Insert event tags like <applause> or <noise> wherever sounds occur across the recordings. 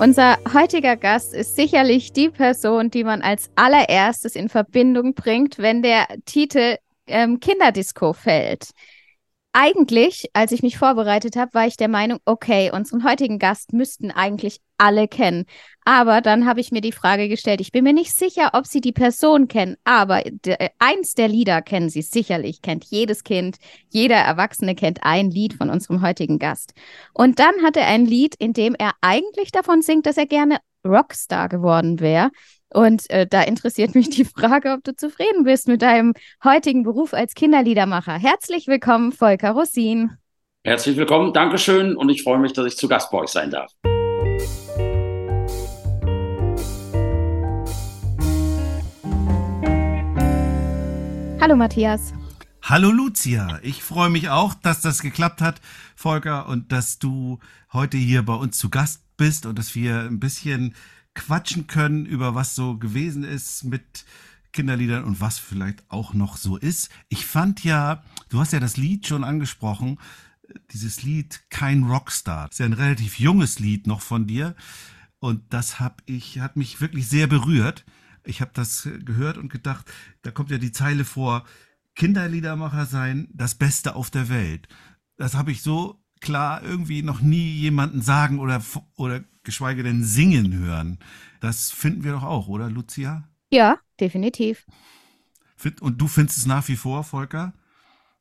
Unser heutiger Gast ist sicherlich die Person, die man als allererstes in Verbindung bringt, wenn der Titel ähm, Kinderdisco fällt eigentlich, als ich mich vorbereitet habe, war ich der Meinung, okay, unseren heutigen Gast müssten eigentlich alle kennen. Aber dann habe ich mir die Frage gestellt, ich bin mir nicht sicher, ob Sie die Person kennen, aber de, eins der Lieder kennen Sie sicherlich, kennt jedes Kind, jeder Erwachsene kennt ein Lied von unserem heutigen Gast. Und dann hat er ein Lied, in dem er eigentlich davon singt, dass er gerne Rockstar geworden wäre. Und äh, da interessiert mich die Frage, ob du zufrieden bist mit deinem heutigen Beruf als Kinderliedermacher. Herzlich willkommen, Volker Rossin. Herzlich willkommen, Dankeschön und ich freue mich, dass ich zu Gast bei euch sein darf. Hallo Matthias. Hallo Lucia, ich freue mich auch, dass das geklappt hat, Volker, und dass du heute hier bei uns zu Gast bist und dass wir ein bisschen quatschen können über was so gewesen ist mit Kinderliedern und was vielleicht auch noch so ist. Ich fand ja, du hast ja das Lied schon angesprochen, dieses Lied Kein Rockstar. Das ist ja ein relativ junges Lied noch von dir und das hab ich hat mich wirklich sehr berührt. Ich habe das gehört und gedacht, da kommt ja die Zeile vor, Kinderliedermacher sein, das Beste auf der Welt. Das habe ich so klar irgendwie noch nie jemanden sagen oder, oder geschweige denn singen hören. Das finden wir doch auch, oder Lucia? Ja, definitiv. Und du findest es nach wie vor, Volker?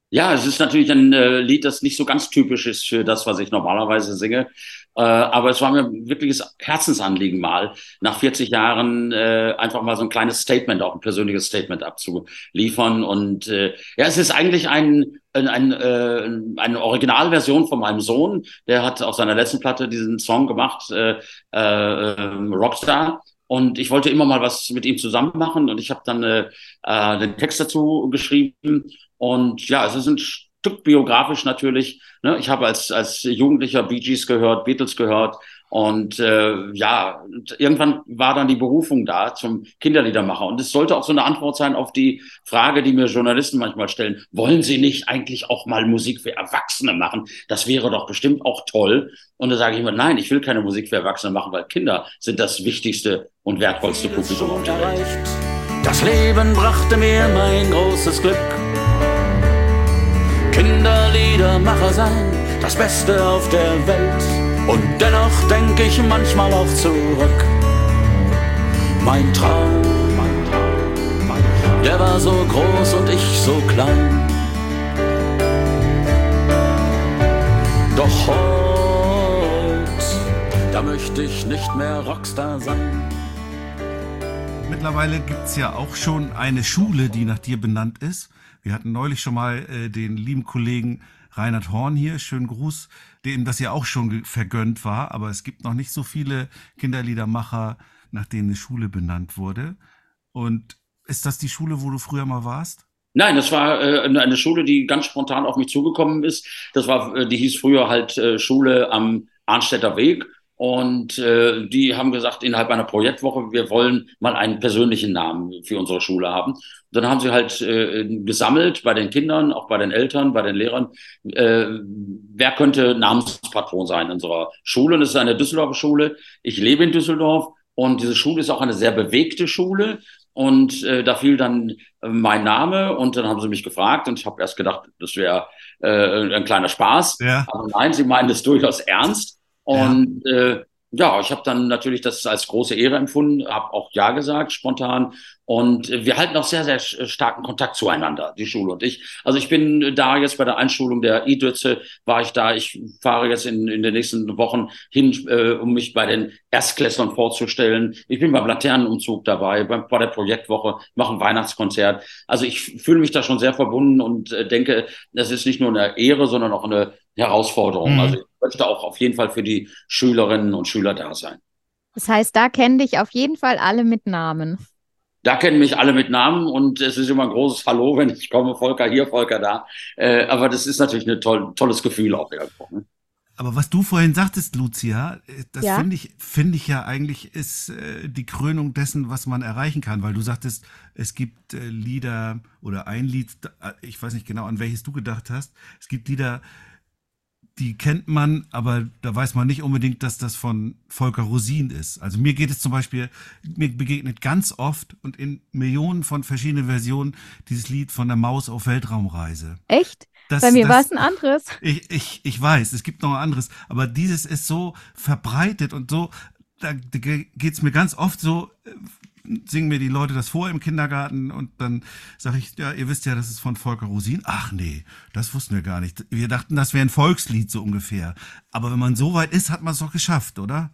Ja, es ist natürlich ein äh, Lied, das nicht so ganz typisch ist für das, was ich normalerweise singe. Äh, aber es war mir wirkliches Herzensanliegen mal, nach 40 Jahren äh, einfach mal so ein kleines Statement, auch ein persönliches Statement abzuliefern. Und äh, ja, es ist eigentlich ein, ein, ein, äh, eine Originalversion von meinem Sohn. Der hat auf seiner letzten Platte diesen Song gemacht, äh, äh, Rockstar. Und ich wollte immer mal was mit ihm zusammen machen und ich habe dann äh, äh, den Text dazu geschrieben. Und ja, es ist ein Stück biografisch natürlich. Ne? Ich habe als, als Jugendlicher Bee Gees gehört, Beatles gehört. Und äh, ja, irgendwann war dann die Berufung da zum Kinderliedermacher. Und es sollte auch so eine Antwort sein auf die Frage, die mir Journalisten manchmal stellen. Wollen Sie nicht eigentlich auch mal Musik für Erwachsene machen? Das wäre doch bestimmt auch toll. Und da sage ich immer, nein, ich will keine Musik für Erwachsene machen, weil Kinder sind das wichtigste und wertvollste Publikum auf der Welt. Das Leben brachte mir mein großes Glück. Kinderliedermacher sein, das Beste auf der Welt. Und dennoch denke ich manchmal auch zurück. Mein Traum, der war so groß und ich so klein. Doch heute, da möchte ich nicht mehr Rockstar sein. Mittlerweile gibt es ja auch schon eine Schule, die nach dir benannt ist. Wir hatten neulich schon mal äh, den lieben Kollegen Reinhard Horn hier, schönen Gruß, dem das ja auch schon vergönnt war, aber es gibt noch nicht so viele Kinderliedermacher, nach denen eine Schule benannt wurde. Und ist das die Schule, wo du früher mal warst? Nein, das war äh, eine Schule, die ganz spontan auf mich zugekommen ist. Das war, äh, die hieß früher halt äh, Schule am Arnstädter Weg. Und äh, die haben gesagt, innerhalb einer Projektwoche, wir wollen mal einen persönlichen Namen für unsere Schule haben. Dann haben sie halt äh, gesammelt bei den Kindern, auch bei den Eltern, bei den Lehrern, äh, wer könnte Namenspatron sein in unserer Schule. Und es ist eine Düsseldorfer Schule. Ich lebe in Düsseldorf und diese Schule ist auch eine sehr bewegte Schule. Und äh, da fiel dann äh, mein Name und dann haben sie mich gefragt und ich habe erst gedacht, das wäre äh, ein kleiner Spaß. Ja. Aber nein, sie meinen es durchaus ernst. Und ja, äh, ja ich habe dann natürlich das als große Ehre empfunden, habe auch Ja gesagt, spontan. Und wir halten auch sehr, sehr starken Kontakt zueinander, die Schule und ich. Also ich bin da jetzt bei der Einschulung der IDÖZE, war ich da. Ich fahre jetzt in, in den nächsten Wochen hin, äh, um mich bei den Erstklässlern vorzustellen. Ich bin beim Laternenumzug dabei, beim, bei der Projektwoche, mache ein Weihnachtskonzert. Also ich fühle mich da schon sehr verbunden und äh, denke, das ist nicht nur eine Ehre, sondern auch eine Herausforderung. Mhm. Also möchte auch auf jeden Fall für die Schülerinnen und Schüler da sein. Das heißt, da kennen dich auf jeden Fall alle mit Namen. Da kennen mich alle mit Namen und es ist immer ein großes Hallo, <laughs> wenn ich komme, Volker hier, Volker da. Äh, aber das ist natürlich ein toll, tolles Gefühl auch irgendwo. Ne? Aber was du vorhin sagtest, Lucia, äh, das Ja. finde ich, finde ich ja eigentlich ist äh, die Krönung dessen, was man erreichen kann, weil du sagtest, es gibt äh, Lieder oder ein Lied, äh, ich weiß nicht genau, an welches du gedacht hast. Es gibt Lieder, die kennt man, aber da weiß man nicht unbedingt, dass das von Volker Rosin ist. Also mir geht es zum Beispiel, mir begegnet ganz oft und in Millionen von verschiedenen Versionen dieses Lied von der Maus auf Weltraumreise. Echt? Das, Bei mir war es ein anderes. ich, ich, ich weiß, es gibt noch ein anderes, aber dieses ist so verbreitet und so, da geht's mir ganz oft so, äh, singen mir die Leute das vor im Kindergarten und dann sage ich, ja, ihr wisst ja, das ist von Volker Rosin. Ach nee, das wussten wir gar nicht. Wir dachten, das wäre ein Volkslied so ungefähr. Aber wenn man so weit ist, hat man es doch geschafft, oder?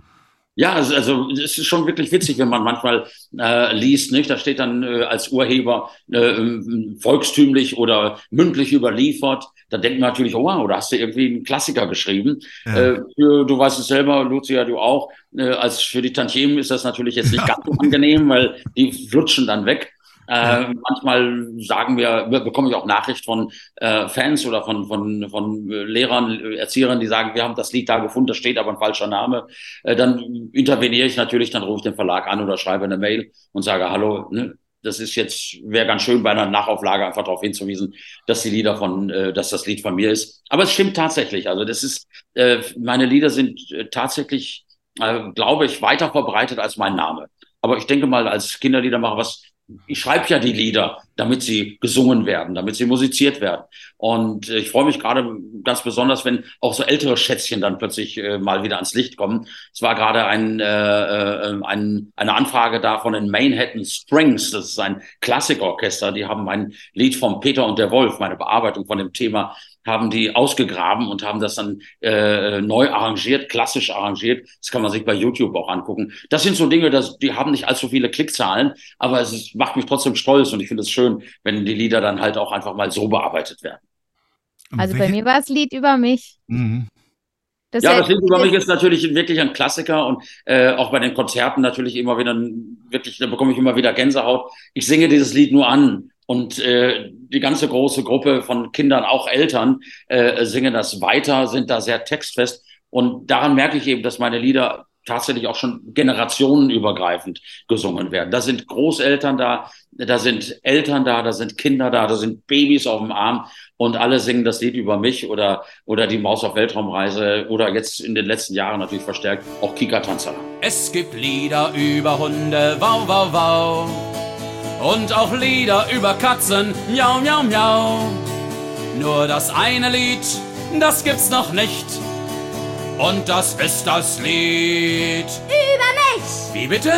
Ja, also, es ist schon wirklich witzig, wenn man manchmal äh, liest, nicht? Da steht dann äh, als Urheber äh, volkstümlich oder mündlich überliefert. Da denkt man natürlich, oh wow, da hast du irgendwie einen Klassiker geschrieben. Ja. Äh, für, du weißt es selber, Lucia, du auch. Äh, als für die Tantiemen ist das natürlich jetzt nicht <laughs> ganz so angenehm, weil die flutschen dann weg. Äh, manchmal sagen wir, be- bekomme ich auch Nachricht von äh, Fans oder von, von, von äh, Lehrern, Erziehern, die sagen, wir haben das Lied da gefunden, da steht aber ein falscher Name. Äh, dann interveniere ich natürlich, dann rufe ich den Verlag an oder schreibe eine Mail und sage, hallo, ne, das ist jetzt, wäre ganz schön bei einer Nachauflage einfach darauf hinzuwiesen, dass die Lieder von, äh, dass das Lied von mir ist. Aber es stimmt tatsächlich. Also das ist, äh, meine Lieder sind äh, tatsächlich, äh, glaube ich, weiter verbreitet als mein Name. Aber ich denke mal, als Kinderliedermacher, was ich schreibe ja die Lieder, damit sie gesungen werden, damit sie musiziert werden. Und äh, ich freue mich gerade ganz besonders, wenn auch so ältere Schätzchen dann plötzlich äh, mal wieder ans Licht kommen. Es war gerade ein, äh, äh, ein, eine Anfrage da von den Manhattan Strings. Das ist ein Klassikorchester. Die haben ein Lied von Peter und der Wolf, meine Bearbeitung von dem Thema, haben die ausgegraben und haben das dann äh, neu arrangiert, klassisch arrangiert. Das kann man sich bei YouTube auch angucken. Das sind so Dinge, das, die haben nicht allzu viele Klickzahlen, aber es ist, macht mich trotzdem stolz und ich finde es schön, wenn die Lieder dann halt auch einfach mal so bearbeitet werden. Also bei mir war es Lied über mich. Mhm. Das Ja, das Lied über mich ist natürlich wirklich ein Klassiker und äh, auch bei den Konzerten natürlich immer wieder wirklich, da bekomme ich immer wieder Gänsehaut. Ich singe dieses Lied nur an und äh, die ganze große Gruppe von Kindern, auch Eltern, äh, singen das weiter, sind da sehr textfest und daran merke ich eben, dass meine Lieder tatsächlich auch schon generationenübergreifend gesungen werden. Da sind Großeltern da, da sind Eltern da, da sind Kinder da, da sind Babys auf dem Arm und alle singen das Lied über mich oder, oder die Maus auf Weltraumreise oder jetzt in den letzten Jahren natürlich verstärkt auch Kika Tanzala. Es gibt Lieder über Hunde, wow, wow, wow. Und auch Lieder über Katzen, miau, miau, miau. Nur das eine Lied, das gibt's noch nicht. Und das ist das Lied. Über mich! Wie bitte?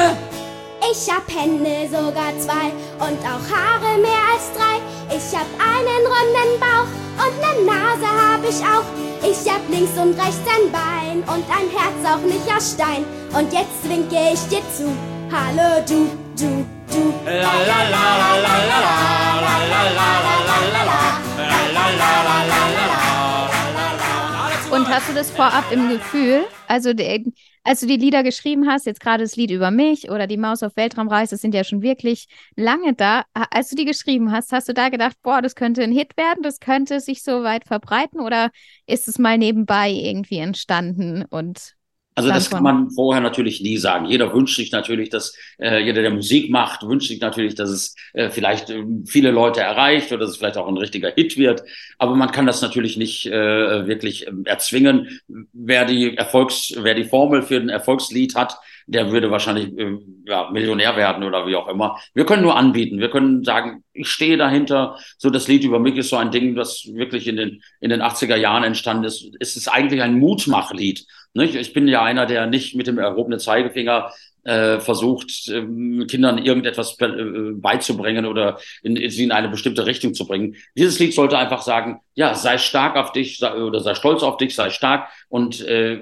Ich hab Hände, sogar zwei und auch Haare mehr als drei. Ich hab einen runden Bauch und ne Nase hab ich auch. Ich hab links und rechts ein Bein und ein Herz auch nicht aus Stein. Und jetzt winke ich dir zu. Hallo du, du, und hast du das vorab im Gefühl? Also, als du die Lieder geschrieben hast, jetzt gerade das Lied über mich oder die Maus auf Weltraumreise, das sind ja schon wirklich lange da. Als du die geschrieben hast, hast du da gedacht, boah, das könnte ein Hit werden, das könnte sich so weit verbreiten oder ist es mal nebenbei irgendwie entstanden und also das kann man vorher natürlich nie sagen. Jeder wünscht sich natürlich, dass äh, jeder, der Musik macht, wünscht sich natürlich, dass es äh, vielleicht äh, viele Leute erreicht oder dass es vielleicht auch ein richtiger Hit wird. Aber man kann das natürlich nicht äh, wirklich ähm, erzwingen. Wer die Erfolgs, wer die Formel für ein Erfolgslied hat, der würde wahrscheinlich äh, ja, Millionär werden oder wie auch immer. Wir können nur anbieten. Wir können sagen, ich stehe dahinter. So das Lied über mich ist so ein Ding, das wirklich in den in den 80er Jahren entstanden ist. Es ist eigentlich ein Mutmachlied. Nicht? Ich bin ja einer, der nicht mit dem erhobenen Zeigefinger äh, versucht, ähm, Kindern irgendetwas äh, beizubringen oder in, in sie in eine bestimmte Richtung zu bringen. Dieses Lied sollte einfach sagen, ja, sei stark auf dich sei, oder sei stolz auf dich, sei stark. Und äh,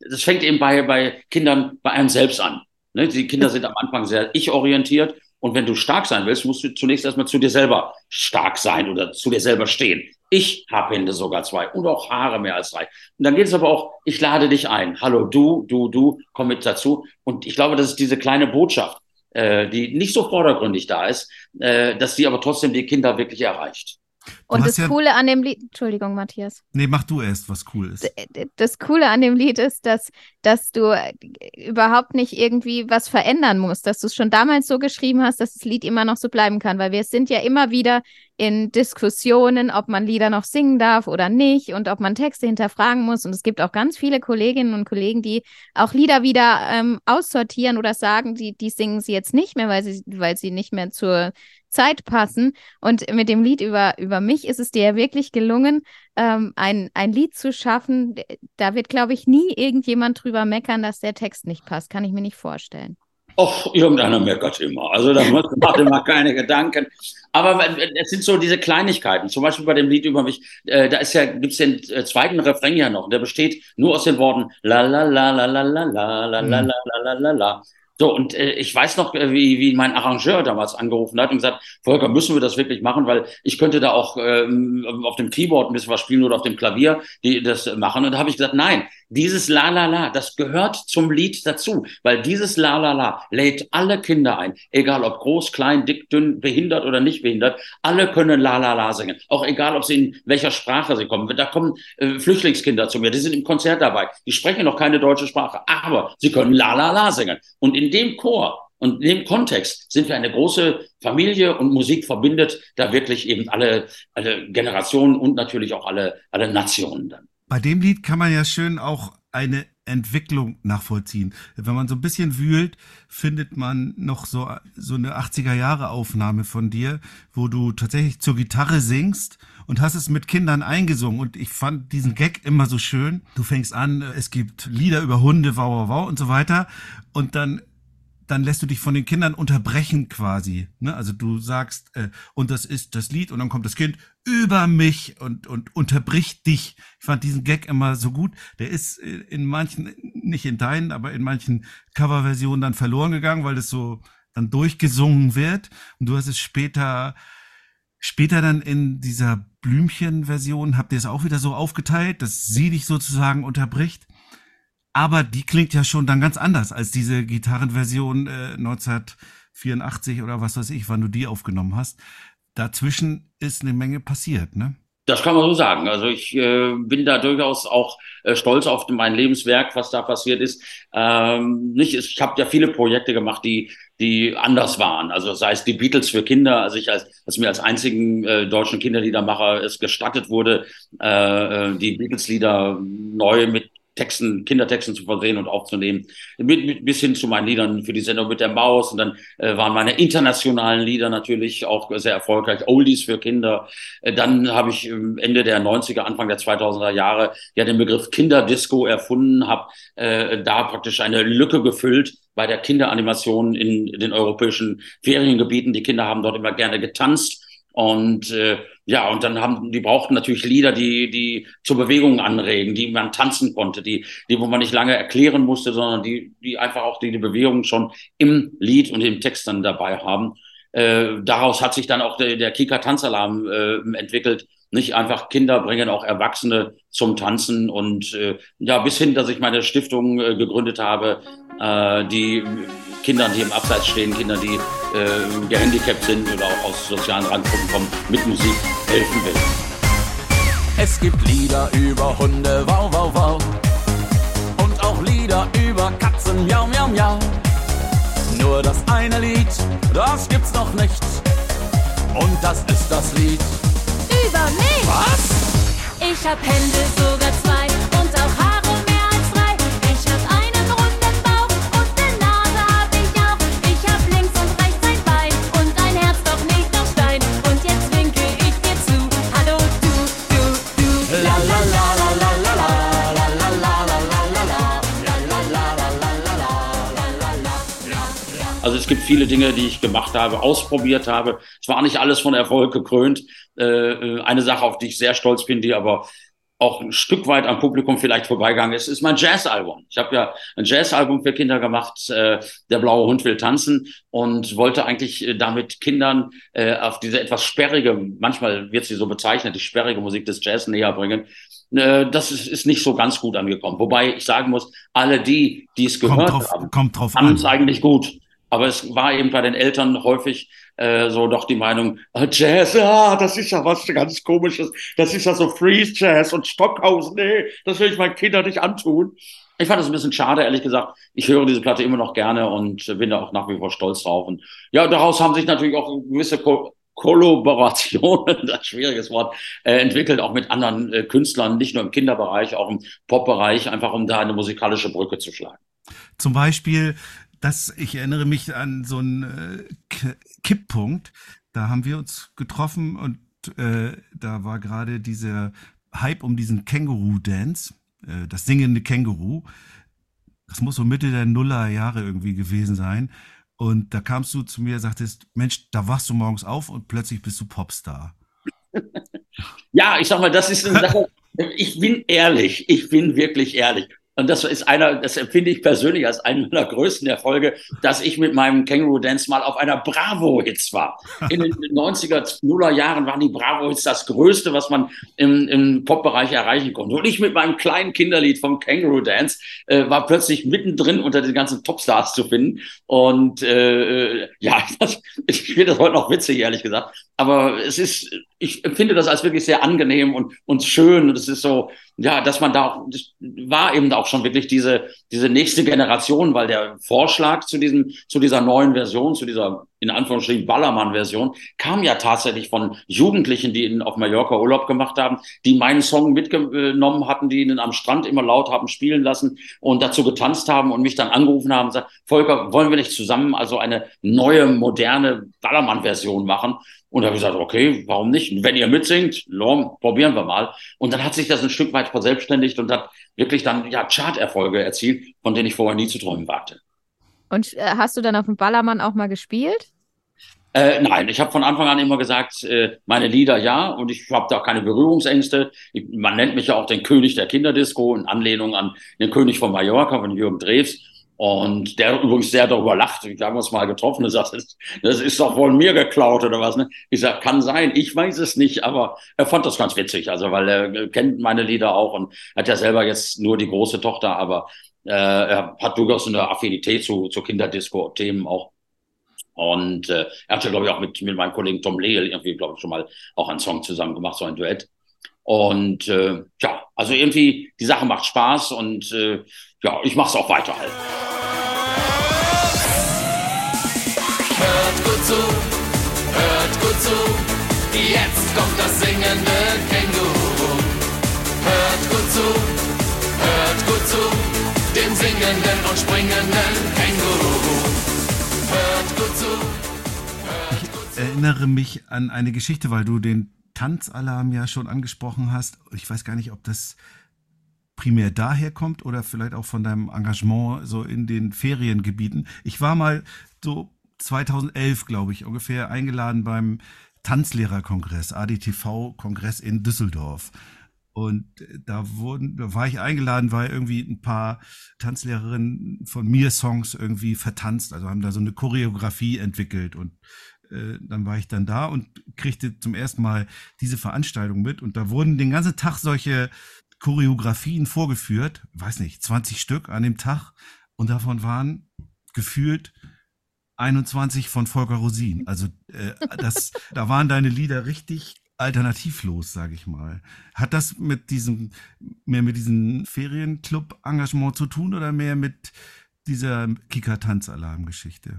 das fängt eben bei, bei Kindern bei einem selbst an. Ne? Die Kinder sind am Anfang sehr ich-orientiert. Und wenn du stark sein willst, musst du zunächst erstmal zu dir selber stark sein oder zu dir selber stehen. Ich habe Hände sogar zwei und auch Haare mehr als drei. Und dann geht es aber auch, ich lade dich ein. Hallo, du, du, du, komm mit dazu. Und ich glaube, das ist diese kleine Botschaft, äh, die nicht so vordergründig da ist, äh, dass die aber trotzdem die Kinder wirklich erreicht. Und das ja... Coole an dem Lied, Entschuldigung, Matthias. Nee, mach du erst, was cool ist. Das Coole an dem Lied ist, dass, dass du äh, überhaupt nicht irgendwie was verändern musst, dass du es schon damals so geschrieben hast, dass das Lied immer noch so bleiben kann, weil wir sind ja immer wieder in Diskussionen, ob man Lieder noch singen darf oder nicht und ob man Texte hinterfragen muss. Und es gibt auch ganz viele Kolleginnen und Kollegen, die auch Lieder wieder ähm, aussortieren oder sagen, die, die singen sie jetzt nicht mehr, weil sie, weil sie nicht mehr zur Zeit passen. Und mit dem Lied über, über mich ist es dir ja wirklich gelungen, ähm, ein, ein Lied zu schaffen. Da wird, glaube ich, nie irgendjemand drüber meckern, dass der Text nicht passt. Kann ich mir nicht vorstellen. Och, irgendeiner meckert immer. Also da macht immer keine Gedanken. Aber es sind so diese Kleinigkeiten. Zum Beispiel bei dem Lied über mich, äh, da ist ja, gibt's den äh, zweiten Refrain ja noch. Der besteht nur aus den Worten la la la la la la la la la la la la la. So, und äh, ich weiß noch, äh, wie, wie mein Arrangeur damals angerufen hat und gesagt, Volker, müssen wir das wirklich machen, weil ich könnte da auch ähm, auf dem Keyboard ein bisschen was spielen oder auf dem Klavier die das machen. Und da habe ich gesagt, nein, dieses La La La, das gehört zum Lied dazu, weil dieses La La La lädt alle Kinder ein, egal ob groß, klein, dick, dünn, behindert oder nicht behindert, alle können La La La singen, auch egal, ob sie in welcher Sprache sie kommen. Da kommen äh, Flüchtlingskinder zu mir, die sind im Konzert dabei, die sprechen noch keine deutsche Sprache, aber sie können La La La singen. Und in dem Chor und in dem Kontext sind wir eine große Familie und Musik verbindet da wirklich eben alle, alle Generationen und natürlich auch alle, alle Nationen dann. Bei dem Lied kann man ja schön auch eine Entwicklung nachvollziehen. Wenn man so ein bisschen wühlt, findet man noch so, so eine 80er Jahre Aufnahme von dir, wo du tatsächlich zur Gitarre singst und hast es mit Kindern eingesungen. Und ich fand diesen Gag immer so schön. Du fängst an, es gibt Lieder über Hunde, wow, wow, wow und so weiter. Und dann dann lässt du dich von den Kindern unterbrechen quasi. Ne? Also du sagst, äh, und das ist das Lied, und dann kommt das Kind über mich und, und unterbricht dich. Ich fand diesen Gag immer so gut. Der ist äh, in manchen, nicht in deinen, aber in manchen Coverversionen dann verloren gegangen, weil das so dann durchgesungen wird. Und du hast es später, später dann in dieser Blümchen-Version, habt ihr es auch wieder so aufgeteilt, dass sie dich sozusagen unterbricht. Aber die klingt ja schon dann ganz anders als diese Gitarrenversion äh, 1984 oder was weiß ich, wann du die aufgenommen hast. Dazwischen ist eine Menge passiert, ne? Das kann man so sagen. Also ich äh, bin da durchaus auch äh, stolz auf mein Lebenswerk, was da passiert ist. Ähm, nicht, ich habe ja viele Projekte gemacht, die die anders waren. Also sei es die Beatles für Kinder, als ich als, als mir als einzigen äh, deutschen Kinderliedermacher es gestattet wurde, äh, äh die Beatles-Lieder neu mit Texten, Kindertexten zu versehen und aufzunehmen, mit, mit, bis hin zu meinen Liedern für die Sendung mit der Maus. Und dann äh, waren meine internationalen Lieder natürlich auch sehr erfolgreich, Oldies für Kinder. Äh, dann habe ich Ende der 90er, Anfang der 2000er Jahre ja den Begriff Kinderdisco erfunden, habe äh, da praktisch eine Lücke gefüllt bei der Kinderanimation in den europäischen Feriengebieten. Die Kinder haben dort immer gerne getanzt und äh, ja, und dann haben die brauchten natürlich Lieder, die die zur Bewegung anregen, die man tanzen konnte, die die wo man nicht lange erklären musste, sondern die die einfach auch die, die Bewegung schon im Lied und im Text dann dabei haben. Äh, daraus hat sich dann auch der, der Kika Tanzalarm äh, entwickelt. Nicht einfach Kinder bringen auch Erwachsene zum Tanzen und äh, ja bis hin, dass ich meine Stiftung äh, gegründet habe, äh, die Kindern, die im Abseits stehen, Kindern, die äh, gehandicapt sind oder auch aus sozialen Randgruppen kommen, mit Musik helfen will. Es gibt Lieder über Hunde, wow, wow, wow. Und auch Lieder über Katzen, miau, miau, miau. Nur das eine Lied, das gibt's noch nicht. Und das ist das Lied über mich. Was? Ich hab Hände sogar zwei und auch Haare. Es gibt viele Dinge, die ich gemacht habe, ausprobiert habe. Es war nicht alles von Erfolg gekrönt. Äh, äh, eine Sache, auf die ich sehr stolz bin, die aber auch ein Stück weit am Publikum vielleicht vorbeigegangen ist, ist mein Jazzalbum. Ich habe ja ein Jazzalbum für Kinder gemacht, äh, Der blaue Hund will tanzen und wollte eigentlich damit Kindern äh, auf diese etwas sperrige, manchmal wird sie so bezeichnet, die sperrige Musik des Jazz näher bringen. Äh, das ist, ist nicht so ganz gut angekommen. Wobei ich sagen muss, alle die, die es gehört drauf, haben, kommt drauf es an. eigentlich gut. Aber es war eben bei den Eltern häufig äh, so doch die Meinung, ah, Jazz, ah, das ist ja was ganz Komisches. Das ist ja so Freeze Jazz und Stockhaus. Nee, das will ich meinen Kindern nicht antun. Ich fand das ein bisschen schade, ehrlich gesagt. Ich höre diese Platte immer noch gerne und bin da auch nach wie vor stolz drauf. Und ja, daraus haben sich natürlich auch gewisse Ko Kollaborationen, <laughs> das schwieriges Wort, äh, entwickelt, auch mit anderen äh, Künstlern, nicht nur im Kinderbereich, auch im Pop-Bereich, einfach um da eine musikalische Brücke zu schlagen. Zum Beispiel, dass ich erinnere mich an so einen äh, Kipppunkt. Da haben wir uns getroffen und äh, da war gerade dieser Hype um diesen Känguru-Dance, äh, das singende Känguru. Das muss so Mitte der Nuller Jahre irgendwie gewesen sein. Und da kamst du zu mir, sagtest, Mensch, da wachst du morgens auf und plötzlich bist du Popstar. <laughs> Ja, ich sag mal, das ist eine Sache. Ich bin ehrlich. Ich bin wirklich ehrlich. Und das ist einer, das empfinde ich persönlich als einen meiner größten Erfolge, dass ich mit meinem Kangaroo Dance mal auf einer Bravo-Hits war. In den 90er, Nuller Jahren waren die Bravo-Hits das Größte, was man im, im Pop-Bereich erreichen konnte. Und ich mit meinem kleinen Kinderlied vom Kangaroo Dance äh, war plötzlich mittendrin unter den ganzen Topstars zu finden. Und äh, ja, <laughs> das, ich finde das heute noch witzig, ehrlich gesagt. Aber es ist, ich empfinde das als wirklich sehr angenehm und, und schön. Und es ist so, ja, dass man da auch, das war eben auch schon wirklich diese, diese nächste Generation, weil der Vorschlag zu diesem, zu dieser neuen Version, zu dieser, in Anführungsstrichen, Ballermann-Version, kam ja tatsächlich von Jugendlichen, die in, auf Mallorca Urlaub gemacht haben, die meinen Song mitgenommen hatten, die ihn am Strand immer laut haben spielen lassen und dazu getanzt haben und mich dann angerufen haben und gesagt, Volker, wollen wir nicht zusammen also eine neue, moderne Ballermann-Version machen? Und da habe ich gesagt, okay, warum nicht? Wenn ihr mitsingt, lom, probieren wir mal. Und dann hat sich das ein Stück weit verselbstständigt und hat wirklich dann ja Charterfolge erzielt, von denen ich vorher nie zu träumen wagte. Und äh, hast du dann auf dem Ballermann auch mal gespielt? Äh, nein, ich habe von Anfang an immer gesagt, äh, meine Lieder ja, und ich habe da keine Berührungsängste. Ich, man nennt mich ja auch den König der Kinderdisco in Anlehnung an den König von Mallorca, von Jürgen Drews. Und der übrigens sehr darüber lacht. Wir haben uns mal getroffen und sagt, das, das ist doch wohl mir geklaut oder was. Ne? Ich sag, kann sein, ich weiß es nicht, aber er fand das ganz witzig, also weil er kennt meine Lieder auch und hat ja selber jetzt nur die große Tochter, aber äh, er hat durchaus eine Affinität zu, zu Kinderdisco-Themen auch. Und äh, er hat ja, glaube ich, auch mit, mit meinem Kollegen Tom Lehl irgendwie, glaube ich, schon mal auch einen Song zusammen gemacht, so ein Duett. Und äh, ja, also irgendwie, die Sache macht Spaß und äh, ja, ich mache es auch weiter halt. Hört gut zu, hört gut zu, jetzt kommt das singende Känguru. Hört gut zu, hört gut zu, singenden und springenden Känguru. Hört gut zu, hört gut zu. erinnere mich an eine Geschichte, weil du den Tanzalarm ja schon angesprochen hast. Ich weiß gar nicht, ob das primär daher kommt oder vielleicht auch von deinem Engagement so in den Feriengebieten. Ich war mal so 2011, glaube ich, ungefähr eingeladen beim Tanzlehrerkongress, ADTV-Kongress in Düsseldorf. Und da wurden, da war ich eingeladen, weil irgendwie ein paar Tanzlehrerinnen von mir Songs irgendwie vertanzt, also haben da so eine Choreografie entwickelt und äh, dann war ich dann da und kriegte zum ersten Mal diese Veranstaltung mit und da wurden den ganzen Tag solche Choreografien vorgeführt, weiß nicht, 20 Stück an dem Tag und davon waren gefühlt 21 von Volker Rosin. Also äh, das, da waren deine Lieder richtig alternativlos, sage ich mal. Hat das mit diesem mehr mit diesem Ferienclub-Engagement zu tun oder mehr mit dieser Kika-Tanzalarm-Geschichte?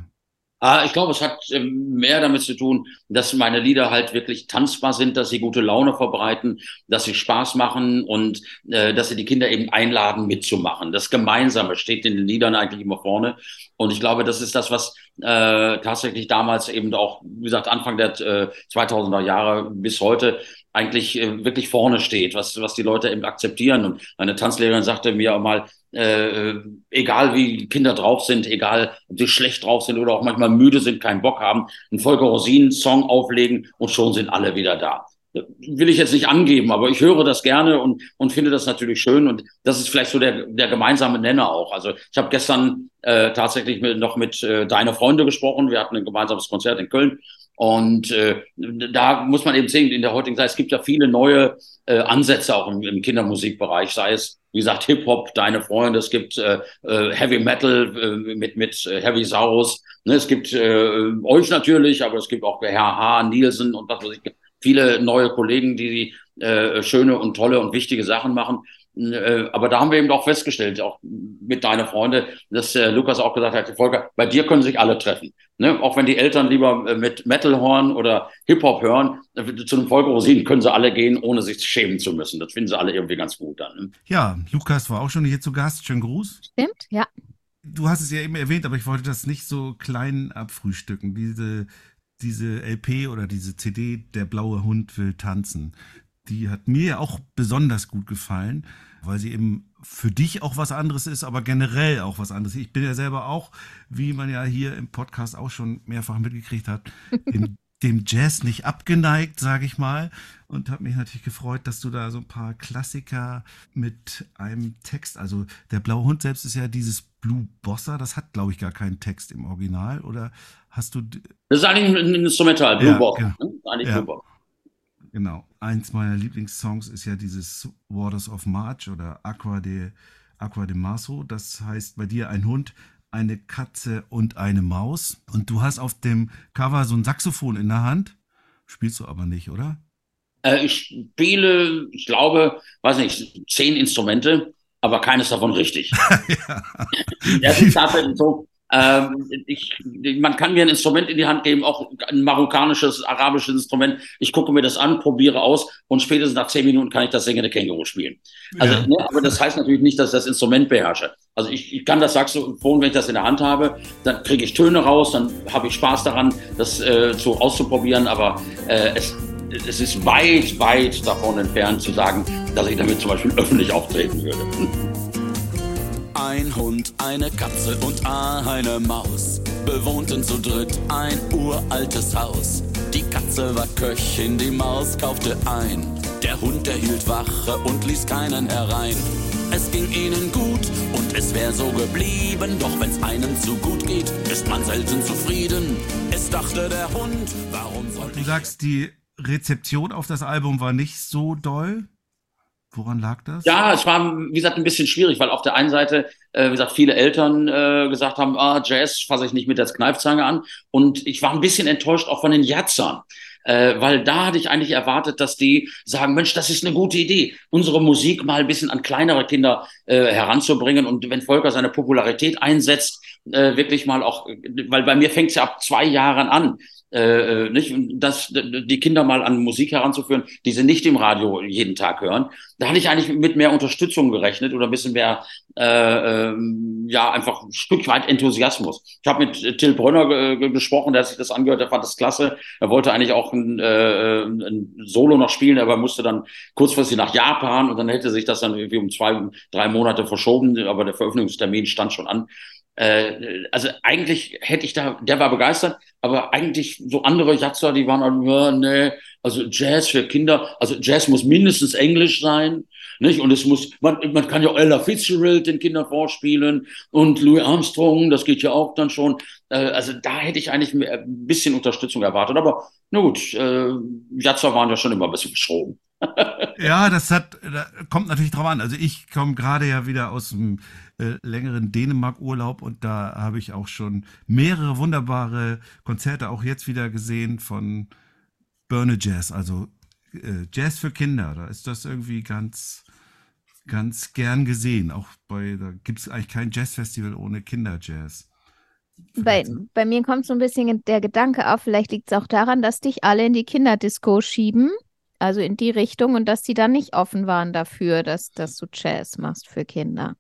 Ah, ich glaube, es hat ähm, mehr damit zu tun, dass meine Lieder halt wirklich tanzbar sind, dass sie gute Laune verbreiten, dass sie Spaß machen und äh, dass sie die Kinder eben einladen, mitzumachen. Das Gemeinsame steht in den Liedern eigentlich immer vorne. Und ich glaube, das ist das, was äh, tatsächlich damals eben auch, wie gesagt, Anfang der äh, 2000er Jahre bis heute eigentlich äh, wirklich vorne steht, was, was die Leute eben akzeptieren. Und eine Tanzlehrerin sagte mir auch mal, äh, egal wie Kinder drauf sind, egal ob sie schlecht drauf sind oder auch manchmal müde sind, keinen Bock haben, einen Volker Rosin-Song auflegen und schon sind alle wieder da. will ich jetzt nicht angeben, aber ich höre das gerne und, und finde das natürlich schön. Und das ist vielleicht so der, der gemeinsame Nenner auch. Also ich habe gestern äh, tatsächlich mit, noch mit äh, deiner Freunde gesprochen. Wir hatten ein gemeinsames Konzert in Köln. Und äh, da muss man eben sehen, in der heutigen Zeit, es gibt ja viele neue äh, Ansätze auch im, im Kindermusikbereich, sei es, wie gesagt, Hip-Hop, deine Freunde, es gibt äh, äh Heavy Metal äh, mit, mit äh, Heavy Saurus, ne? es gibt äh, euch natürlich, aber es gibt auch Herr H., Nielsen und was weiß ich, viele neue Kollegen, die äh, schöne und tolle und wichtige Sachen machen. Äh, aber da haben wir eben auch festgestellt, auch mit deiner Freunde, dass äh, Lukas auch gesagt hat, Volker, bei dir können sich alle treffen. Ne? Auch wenn die Eltern lieber äh, mit Metal hören oder Hip-Hop hören, äh, zu einem Volker Rosin können sie alle gehen, ohne sich schämen zu müssen. Das finden sie alle irgendwie ganz gut dann. Ne? Ja, Lukas war auch schon hier zu Gast. Schönen Gruß. Stimmt, ja. Du hast es ja eben erwähnt, aber ich wollte das nicht so klein abfrühstücken. Diese, diese LP oder diese CD, Der blaue Hund will tanzen die hat mir auch besonders gut gefallen, weil sie eben für dich auch was anderes ist, aber generell auch was anderes. Ich bin ja selber auch, wie man ja hier im Podcast auch schon mehrfach mitgekriegt hat, in <laughs> dem Jazz nicht abgeneigt, sage ich mal. Und habe mich natürlich gefreut, dass du da so ein paar Klassiker mit einem Text, also der blaue Hund selbst ist ja dieses Blue Bossa, das hat, glaube ich, gar keinen Text im Original. Oder hast du. Das ist eigentlich ein Instrumental, Blue Ja, Bossa. genau. Ne? Eigentlich Ja. Blue Bossa. Genau. Eins meiner Lieblingssongs ist ja dieses Waters of March oder Aqua de, Aqua de Marzo. Das heißt bei dir ein Hund, eine Katze und eine Maus. Und du hast auf dem Cover so ein Saxophon in der Hand. Spielst du aber nicht, oder? Äh, ich spiele, ich glaube, weiß nicht, zehn Instrumente, aber keines davon richtig. <laughs> <laughs> ja. Das ist tatsächlich so. Ähm, ich, man kann mir ein Instrument in die Hand geben, auch ein marokkanisches, arabisches Instrument. Ich gucke mir das an, probiere aus und spätestens nach zehn Minuten kann ich das singende Känguru spielen. Also, Ja. ne, aber das heißt natürlich nicht, dass ich das Instrument beherrsche. Also ich, ich kann das Saxophon, wenn ich das in der Hand habe, dann kriege ich Töne raus, dann habe ich Spaß daran, das äh, so auszuprobieren, aber äh, es, es ist weit, weit davon entfernt zu sagen, dass ich damit zum Beispiel öffentlich auftreten würde. Ein Hund, eine Katze und eine Maus bewohnten zu dritt ein uraltes Haus. Die Katze war Köchin, die Maus kaufte ein. Der Hund, der hielt Wache und ließ keinen herein. Es ging ihnen gut und es wär so geblieben. Doch wenn's einem zu gut geht, ist man selten zufrieden. Es dachte der Hund, warum soll Du ich sagst, die Rezeption auf das Album war nicht so doll. Woran lag das? Ja, es war, wie gesagt, ein bisschen schwierig, weil auf der einen Seite, äh, wie gesagt, viele Eltern äh, gesagt haben, ah, Jazz fasse ich nicht mit der Kneifzange an. Und ich war ein bisschen enttäuscht auch von den Jazzern. Äh, weil da hatte ich eigentlich erwartet, dass die sagen, Mensch, das ist eine gute Idee, unsere Musik mal ein bisschen an kleinere Kinder äh, heranzubringen. Und wenn Volker seine Popularität einsetzt, äh, wirklich mal auch, weil bei mir fängt es ja ab zwei Jahren an. Äh, äh, nicht, das, die Kinder mal an Musik heranzuführen, die sie nicht im Radio jeden Tag hören. Da hatte ich eigentlich mit mehr Unterstützung gerechnet oder ein bisschen mehr, äh, ähm, ja, einfach ein Stück weit Enthusiasmus. Ich habe mit Till Brönner ge ge gesprochen, der hat sich das angehört, der fand das klasse. Er wollte eigentlich auch ein, äh, ein Solo noch spielen, aber musste dann kurzfristig nach Japan und dann hätte sich das dann irgendwie um zwei, drei Monate verschoben, aber der Veröffentlichungstermin stand schon an. Äh, also eigentlich hätte ich da, der war begeistert, aber eigentlich so andere Jatzer, die waren dann, ja, nee, also Jazz für Kinder, also Jazz muss mindestens Englisch sein, nicht? Und es muss, man, man kann ja Ella Fitzgerald den Kindern vorspielen und Louis Armstrong, das geht ja auch dann schon. Äh, also da hätte ich eigentlich ein bisschen Unterstützung erwartet, aber na gut, äh, Jatzer waren ja schon immer ein bisschen verschroben. Ja, das hat, da kommt natürlich drauf an. Also ich komme gerade ja wieder aus einem äh, längeren Dänemark-Urlaub und da habe ich auch schon mehrere wunderbare Konzerte auch jetzt wieder gesehen von Burne Jazz, also äh, Jazz für Kinder. Da ist das irgendwie ganz, ganz gern gesehen. Auch bei, da gibt es eigentlich kein Jazzfestival ohne Kinderjazz. Bei, bei mir kommt so ein bisschen der Gedanke auf, vielleicht liegt es auch daran, dass dich alle in die Kinderdisco schieben, also in die Richtung, und dass die dann nicht offen waren dafür, dass, dass du Jazz machst für Kinder.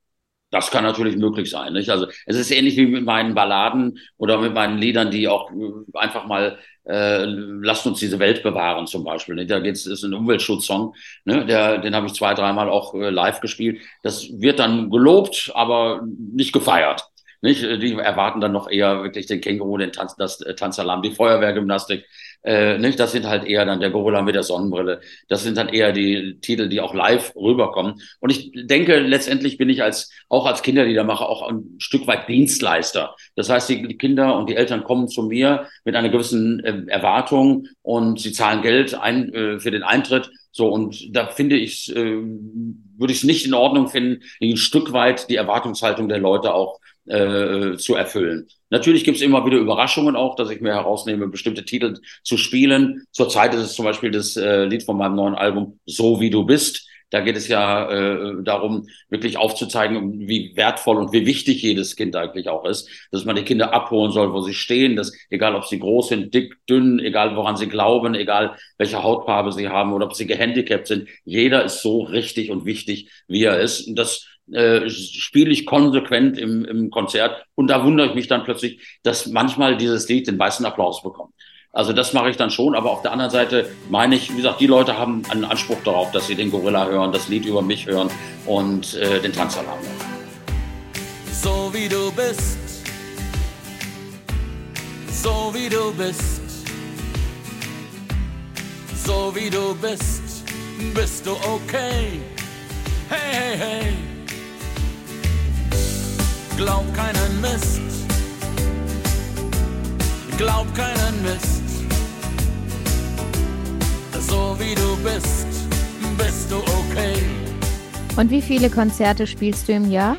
Das kann natürlich möglich sein. Nicht? Also es ist ähnlich wie mit meinen Balladen oder mit meinen Liedern, die auch äh, einfach mal äh, lasst uns diese Welt bewahren zum Beispiel. Nicht? Da geht's ist ein Umweltschutzsong. Ne? Der, den habe ich zwei, dreimal auch äh, live gespielt. Das wird dann gelobt, aber nicht gefeiert. Nicht? Die erwarten dann noch eher wirklich den Känguru, den Tanz, das äh, Tanzalarm, die Feuerwehrgymnastik. Äh, nicht? Das sind halt eher dann der Gorilla mit der Sonnenbrille. Das sind dann eher die Titel, die auch live rüberkommen. Und ich denke, letztendlich bin ich als auch als Kinderliedermacher auch ein Stück weit Dienstleister. Das heißt, die, Kinder und die Eltern kommen zu mir mit einer gewissen äh, Erwartung und sie zahlen Geld ein, äh, für den Eintritt. So, und da finde ich, äh, würde ich es nicht in Ordnung finden, ein Stück weit die Erwartungshaltung der Leute auch äh, zu erfüllen. Natürlich gibt es immer wieder Überraschungen auch, dass ich mir herausnehme, bestimmte Titel zu spielen. Zurzeit ist es zum Beispiel das äh, Lied von meinem neuen Album So wie du bist. Da geht es ja äh, darum, wirklich aufzuzeigen, wie wertvoll und wie wichtig jedes Kind eigentlich auch ist, dass man die Kinder abholen soll, wo sie stehen, dass egal ob sie groß sind, dick, dünn, egal woran sie glauben, egal welche Hautfarbe sie haben oder ob sie gehandicapt sind, jeder ist so richtig und wichtig, wie er ist. Und das äh, spiele ich konsequent im, im Konzert. Und da wundere ich mich dann plötzlich, dass manchmal dieses Lied den weißen Applaus bekommt. Also das mache ich dann schon, aber auf der anderen Seite meine ich, wie gesagt, die Leute haben einen Anspruch darauf, dass sie den Gorilla hören, das Lied über mich hören und äh, den Tanzalarm. So wie du bist, so wie du bist, so wie du bist, bist du okay. Hey, hey, hey. Glaub keinen Mist. Glaub keinen Mist. So wie du bist, bist du okay. Und wie viele Konzerte spielst du im Jahr?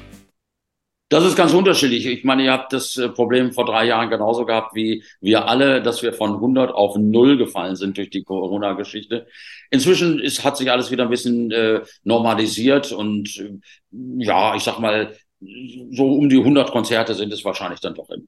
Das ist ganz unterschiedlich. Ich meine, ihr habt das äh, Problem vor drei Jahren genauso gehabt wie wir alle, dass wir von 100 auf 0 gefallen sind durch die Corona-Geschichte. Inzwischen ist, hat sich alles wieder ein bisschen äh, normalisiert und äh, ja, ich sag mal, so um die 100 Konzerte sind es wahrscheinlich dann doch immer.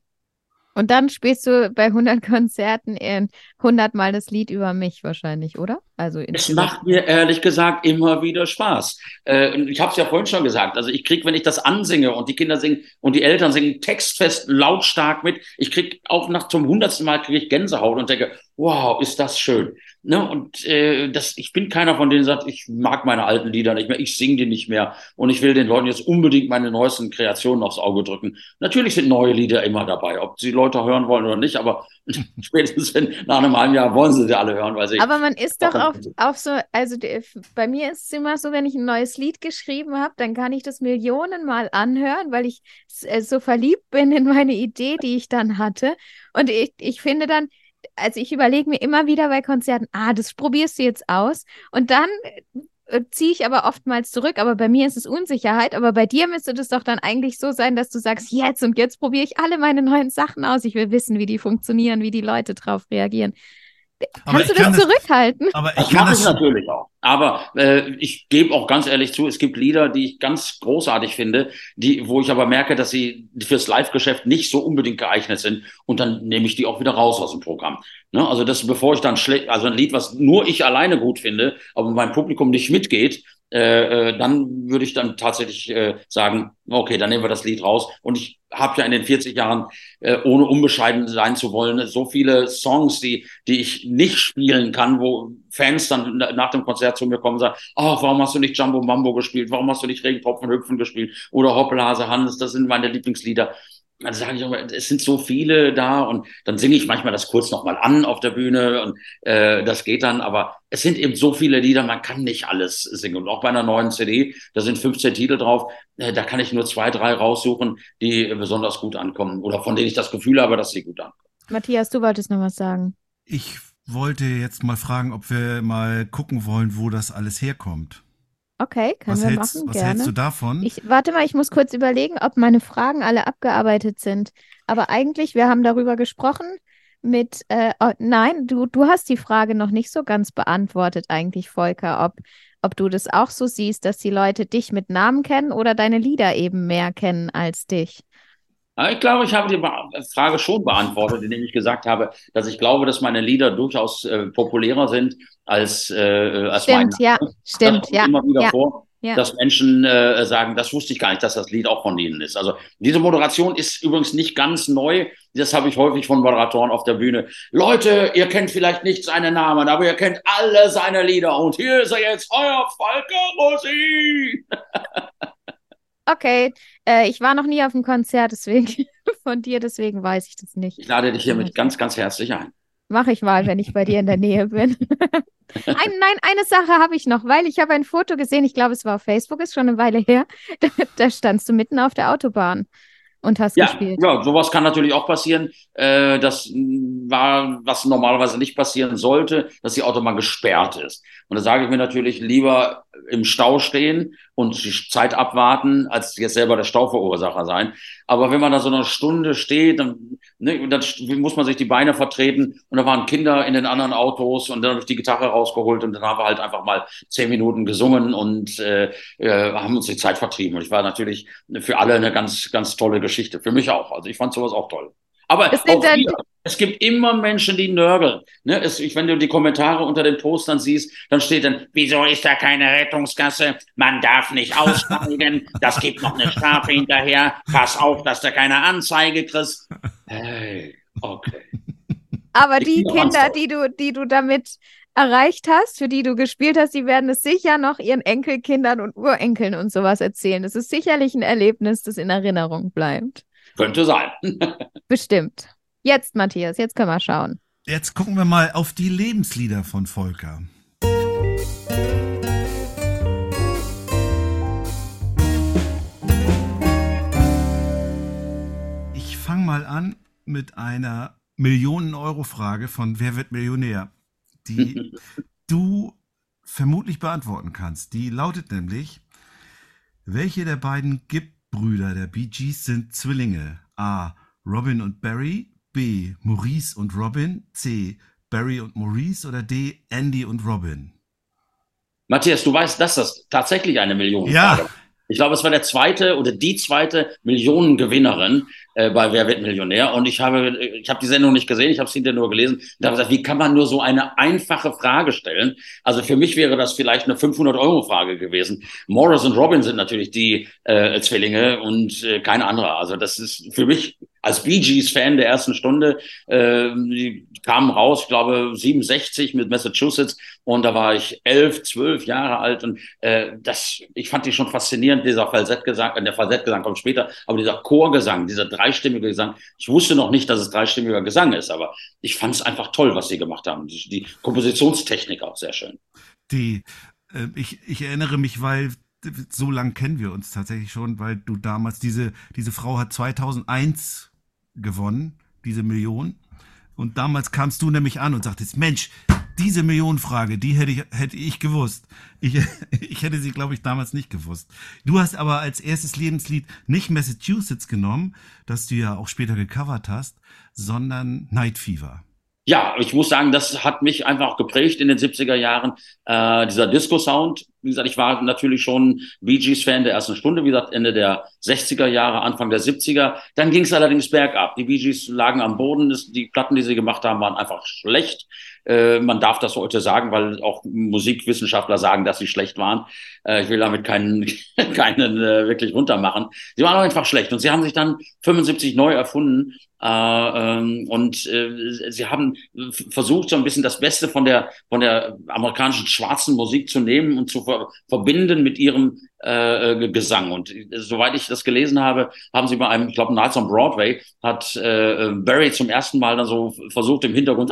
Und dann spielst du bei 100 Konzerten 100 Mal das Lied über mich wahrscheinlich, oder? Also es macht mir ehrlich gesagt immer wieder Spaß. Äh, ich habe es ja vorhin schon gesagt. Also ich krieg, wenn ich das ansinge und die Kinder singen und die Eltern singen textfest lautstark mit, ich krieg auch nach zum hundertsten Mal kriege ich Gänsehaut und denke, wow, ist das schön. Ne? Und äh, das, ich bin keiner von denen, der sagt, ich mag meine alten Lieder nicht mehr, ich singe die nicht mehr und ich will den Leuten jetzt unbedingt meine neuesten Kreationen aufs Auge drücken. Natürlich sind neue Lieder immer dabei, ob sie Leute hören wollen oder nicht, aber <laughs> spätestens wenn, nach einem halben Jahr wollen sie sie alle hören, weil sie. Aber man ist doch auch, auch so, also die, bei mir ist es immer so, wenn ich ein neues Lied geschrieben habe, dann kann ich das Millionenmal anhören, weil ich äh, so verliebt bin in meine Idee, die ich dann hatte. Und ich, ich finde dann, also ich überlege mir immer wieder bei Konzerten, ah, das probierst du jetzt aus. Und dann äh, ziehe ich aber oftmals zurück. Aber bei mir ist es Unsicherheit. Aber bei dir müsste das doch dann eigentlich so sein, dass du sagst, jetzt und jetzt probiere ich alle meine neuen Sachen aus. Ich will wissen, wie die funktionieren, wie die Leute drauf reagieren. Kannst du das kann zurückhalten? Das, aber ich das mache ich natürlich auch. Aber äh, ich gebe auch ganz ehrlich zu, es gibt Lieder, die ich ganz großartig finde, die, wo ich aber merke, dass sie fürs Live-Geschäft nicht so unbedingt geeignet sind. Und dann nehme ich die auch wieder raus aus dem Programm. Ne? Also das, bevor ich dann schlecht, also ein Lied, was nur ich alleine gut finde, aber mein Publikum nicht mitgeht, äh, äh, dann würde ich dann tatsächlich äh, sagen, okay, dann nehmen wir das Lied raus. Und ich habe ja in den 40 Jahren, äh, ohne unbescheiden sein zu wollen, so viele Songs, die, die ich nicht spielen kann, wo Fans dann nach dem Konzert zu mir kommen und sagen, oh, warum hast du nicht Jumbo Mambo gespielt? Warum hast du nicht Regentropfen Hüpfen gespielt? Oder Hoppelhase Hannes, das sind meine Lieblingslieder dann sage ich immer, es sind so viele da und dann singe ich manchmal das kurz nochmal an auf der Bühne und äh, das geht dann, aber es sind eben so viele Lieder, man kann nicht alles singen. Und auch bei einer neuen CD, da sind 15 Titel drauf, äh, da kann ich nur zwei, drei raussuchen, die besonders gut ankommen oder von denen ich das Gefühl habe, dass sie gut ankommen. Matthias, du wolltest noch was sagen. Ich wollte jetzt mal fragen, ob wir mal gucken wollen, wo das alles herkommt. Okay, können was wir hältst, machen. Was gerne. hältst du davon? Ich, warte mal, ich muss kurz überlegen, ob meine Fragen alle abgearbeitet sind. Aber eigentlich, wir haben darüber gesprochen mit, äh, oh, nein, du, du hast die Frage noch nicht so ganz beantwortet eigentlich, Volker, ob, ob du das auch so siehst, dass die Leute dich mit Namen kennen oder deine Lieder eben mehr kennen als dich. Ich glaube, ich habe die Frage schon beantwortet, indem ich gesagt habe, dass ich glaube, dass meine Lieder durchaus äh, populärer sind als, äh, als Stimmt, ja, stimmt, das ja. immer wieder ja, vor, ja. dass Menschen äh, sagen, das wusste ich gar nicht, dass das Lied auch von ihnen ist. Also diese Moderation ist übrigens nicht ganz neu. Das habe ich häufig von Moderatoren auf der Bühne. Leute, ihr kennt vielleicht nicht seine Namen, aber ihr kennt alle seine Lieder. Und hier ist er jetzt, euer Falke Rossi. <laughs> Okay, äh, ich war noch nie auf einem Konzert, deswegen <laughs> von dir, deswegen weiß ich das nicht. Ich lade dich hiermit ganz, ganz herzlich ein. Mache ich mal, wenn ich bei dir in der Nähe bin. <laughs> Ein, nein, eine Sache habe ich noch, weil ich habe ein Foto gesehen, ich glaube, es war auf Facebook, ist schon eine Weile her. <laughs> Da, da standst du mitten auf der Autobahn und hast Ja, gespielt. ja, sowas kann natürlich auch passieren. Äh, das war, was normalerweise nicht passieren sollte, dass die Autobahn gesperrt ist. Und da sage ich mir natürlich lieber im Stau stehen und die Zeit abwarten, als jetzt selber der Stauverursacher sein. Aber wenn man da so eine Stunde steht, dann, ne, dann muss man sich die Beine vertreten und da waren Kinder in den anderen Autos und dann habe ich die Gitarre rausgeholt und dann haben wir halt einfach mal zehn Minuten gesungen und äh, äh, haben uns die Zeit vertrieben. Und ich war natürlich für alle eine ganz, ganz tolle Geschichte. Für mich auch. Also ich fand sowas auch toll. Aber auch hier, es gibt immer Menschen, die nörgeln. Ne? Es, ich, wenn du die Kommentare unter den Postern siehst, dann steht dann, wieso ist da keine Rettungsgasse? Man darf nicht aussteigen. <laughs> Das gibt noch eine Strafe hinterher. Pass auf, dass du keine Anzeige kriegst. Hey, okay. Aber Ich die Kinder, die du, die du damit erreicht hast, für die du gespielt hast, die werden es sicher noch ihren Enkelkindern und Urenkeln und sowas erzählen. Das ist sicherlich ein Erlebnis, das in Erinnerung bleibt. Könnte sein. <laughs> Bestimmt. Jetzt, Matthias, jetzt können wir schauen. Jetzt gucken wir mal auf die Lebenslieder von Volker. Ich fange mal an mit einer Millionen-Euro-Frage von Wer wird Millionär, die <laughs> du vermutlich beantworten kannst. Die lautet nämlich, welche der beiden Gibb-Brüder der Bee Gees sind Zwillinge? A. Robin und Barry, B. Maurice und Robin, C. Barry und Maurice oder D. Andy und Robin? Matthias, du weißt, dass das tatsächlich eine Million Ja. Ich glaube, es war der zweite oder die zweite Millionengewinnerin äh, bei Wer wird Millionär. Und ich habe, ich habe die Sendung nicht gesehen, ich habe es hinterher nur gelesen und habe gesagt, wie kann man nur so eine einfache Frage stellen? Also für mich wäre das vielleicht eine 500-Euro-Frage gewesen. Morris und Robin sind natürlich die äh, Zwillinge und äh, keine andere. Also das ist für mich als Bee Gees-Fan der ersten Stunde, äh, kamen raus, ich glaube 67 mit Massachusetts und da war ich elf, zwölf Jahre alt und äh, das, ich fand die schon faszinierend, dieser Falsettgesang, äh, der Falsettgesang kommt später, aber dieser Chorgesang, dieser dreistimmige Gesang, ich wusste noch nicht, dass es dreistimmiger Gesang ist, aber ich fand es einfach toll, was sie gemacht haben. Die, die Kompositionstechnik auch sehr schön. Die, äh, ich, ich erinnere mich, weil so lang kennen wir uns tatsächlich schon, weil du damals diese, diese Frau hat 2001 gewonnen, diese Million. Und damals kamst du nämlich an und sagtest, Mensch, diese Millionenfrage, die hätte ich, hätte ich gewusst. Ich, <laughs> ich hätte sie, glaube ich, damals nicht gewusst. Du hast aber als erstes Lebenslied nicht Massachusetts genommen, das du ja auch später gecovert hast, sondern Night Fever. Ja, ich muss sagen, das hat mich einfach geprägt in den 70er Jahren, äh, dieser Disco-Sound. Wie gesagt, ich war natürlich schon Bee Gees-Fan der ersten Stunde, wie gesagt, Ende der 60er Jahre, Anfang der 70er. Dann ging es allerdings bergab. Die Bee Gees lagen am Boden. Die Platten, die sie gemacht haben, waren einfach schlecht. Äh, man darf das heute sagen, weil auch Musikwissenschaftler sagen, dass sie schlecht waren. Äh, ich will damit keinen, <laughs> keinen äh, wirklich runtermachen. Sie waren einfach schlecht und sie haben sich dann 75 neu erfunden. Äh, ähm, und äh, sie haben versucht, so ein bisschen das Beste von der, von der amerikanischen schwarzen Musik zu nehmen und zu ver verbinden mit ihrem äh, Gesang. Und äh, soweit ich das gelesen habe, haben sie bei einem, ich glaube, Nights on Broadway, hat äh, Barry zum ersten Mal dann so versucht, im Hintergrund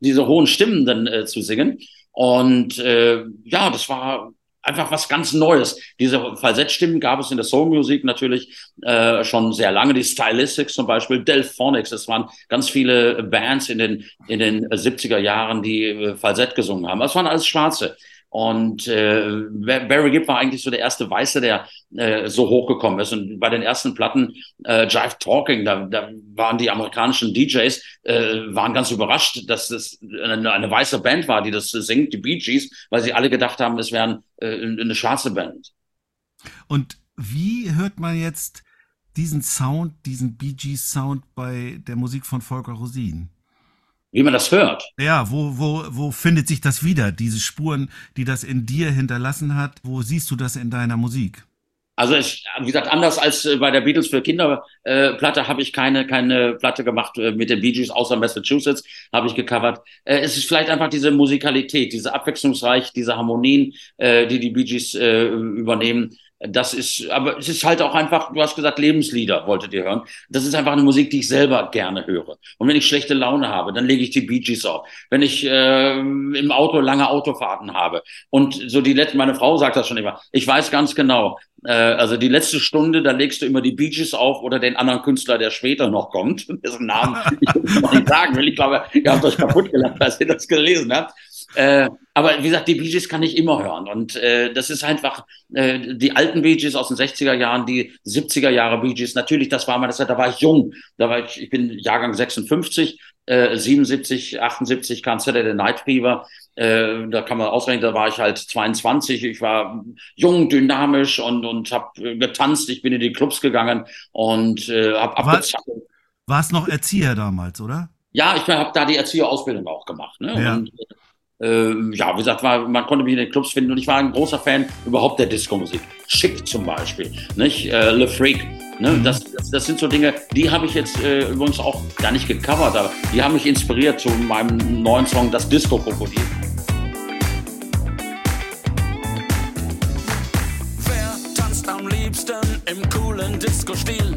diese hohen Stimmen dann äh, zu singen. Und äh, ja, das war einfach was ganz Neues. Diese Falsettstimmen gab es in der Soulmusik natürlich äh, schon sehr lange. Die Stylistics zum Beispiel, Delphonics, das waren ganz viele Bands in den, in den 70er Jahren, die äh, Falsett gesungen haben. Das waren alles Schwarze. Und äh, Barry Gibb war eigentlich so der erste Weiße, der äh, so hochgekommen ist. Und bei den ersten Platten äh, Jive Talking, da, da waren die amerikanischen DJs äh, waren ganz überrascht, dass das eine, eine weiße Band war, die das singt, die Bee Gees, weil sie alle gedacht haben, es wären äh, eine schwarze Band. Und wie hört man jetzt diesen Sound, diesen Bee Gees Sound bei der Musik von Volker Rosin? Wie man das hört. Ja, wo, wo, wo findet sich das wieder? Diese Spuren, die das in dir hinterlassen hat, wo siehst du das in deiner Musik? Also ich, wie gesagt, anders als äh, bei der Beatles für Kinder äh, Platte habe ich keine keine Platte gemacht äh, mit den Bee Gees außer Massachusetts habe ich gecovert. Äh, es ist vielleicht einfach diese Musikalität, diese abwechslungsreich, diese Harmonien, äh, die die Bee Gees äh, übernehmen. Das ist, aber es ist halt auch einfach, du hast gesagt, Lebenslieder wolltet ihr hören. Das ist einfach eine Musik, die ich selber gerne höre. Und wenn ich schlechte Laune habe, dann lege ich die Bee Gees auf. Wenn ich äh, im Auto lange Autofahrten habe und so die letzte, meine Frau sagt das schon immer, ich weiß ganz genau, äh, also die letzte Stunde, da legst du immer die Bee Gees auf oder den anderen Künstler, der später noch kommt, <laughs> dessen Namen ich nicht sagen will. Ich glaube, ihr habt euch kaputt gelacht, als ihr das gelesen habt. Äh, aber wie gesagt, die Bee Gees kann ich immer hören. Und äh, das ist einfach äh, die alten Bee Gees aus den 60er Jahren, die 70er Jahre Bee Gees. Natürlich, das war mal das da war ich jung. Da war ich, ich bin Jahrgang 56, äh, 77, 78 kam Saturday Night Fever. Äh, da kann man ausrechnen, da war ich halt 22. Ich war jung, dynamisch und, und habe getanzt. Ich bin in die Clubs gegangen und äh, habe abgezockt. Warst noch Erzieher damals, oder? Ja, ich habe da die Erzieherausbildung auch gemacht. Ne? Ja. Und, äh, ja, wie gesagt, war, man konnte mich in den Clubs finden und ich war ein großer Fan überhaupt der Disco-Musik. Schick zum Beispiel, nicht? Äh, Le Freak. Ne? Das, das, das sind so Dinge, die habe ich jetzt äh, übrigens auch gar nicht gecovert, aber die haben mich inspiriert zu meinem neuen Song, das Disco-Krokodil. Wer tanzt am liebsten im coolen Disco-Stil?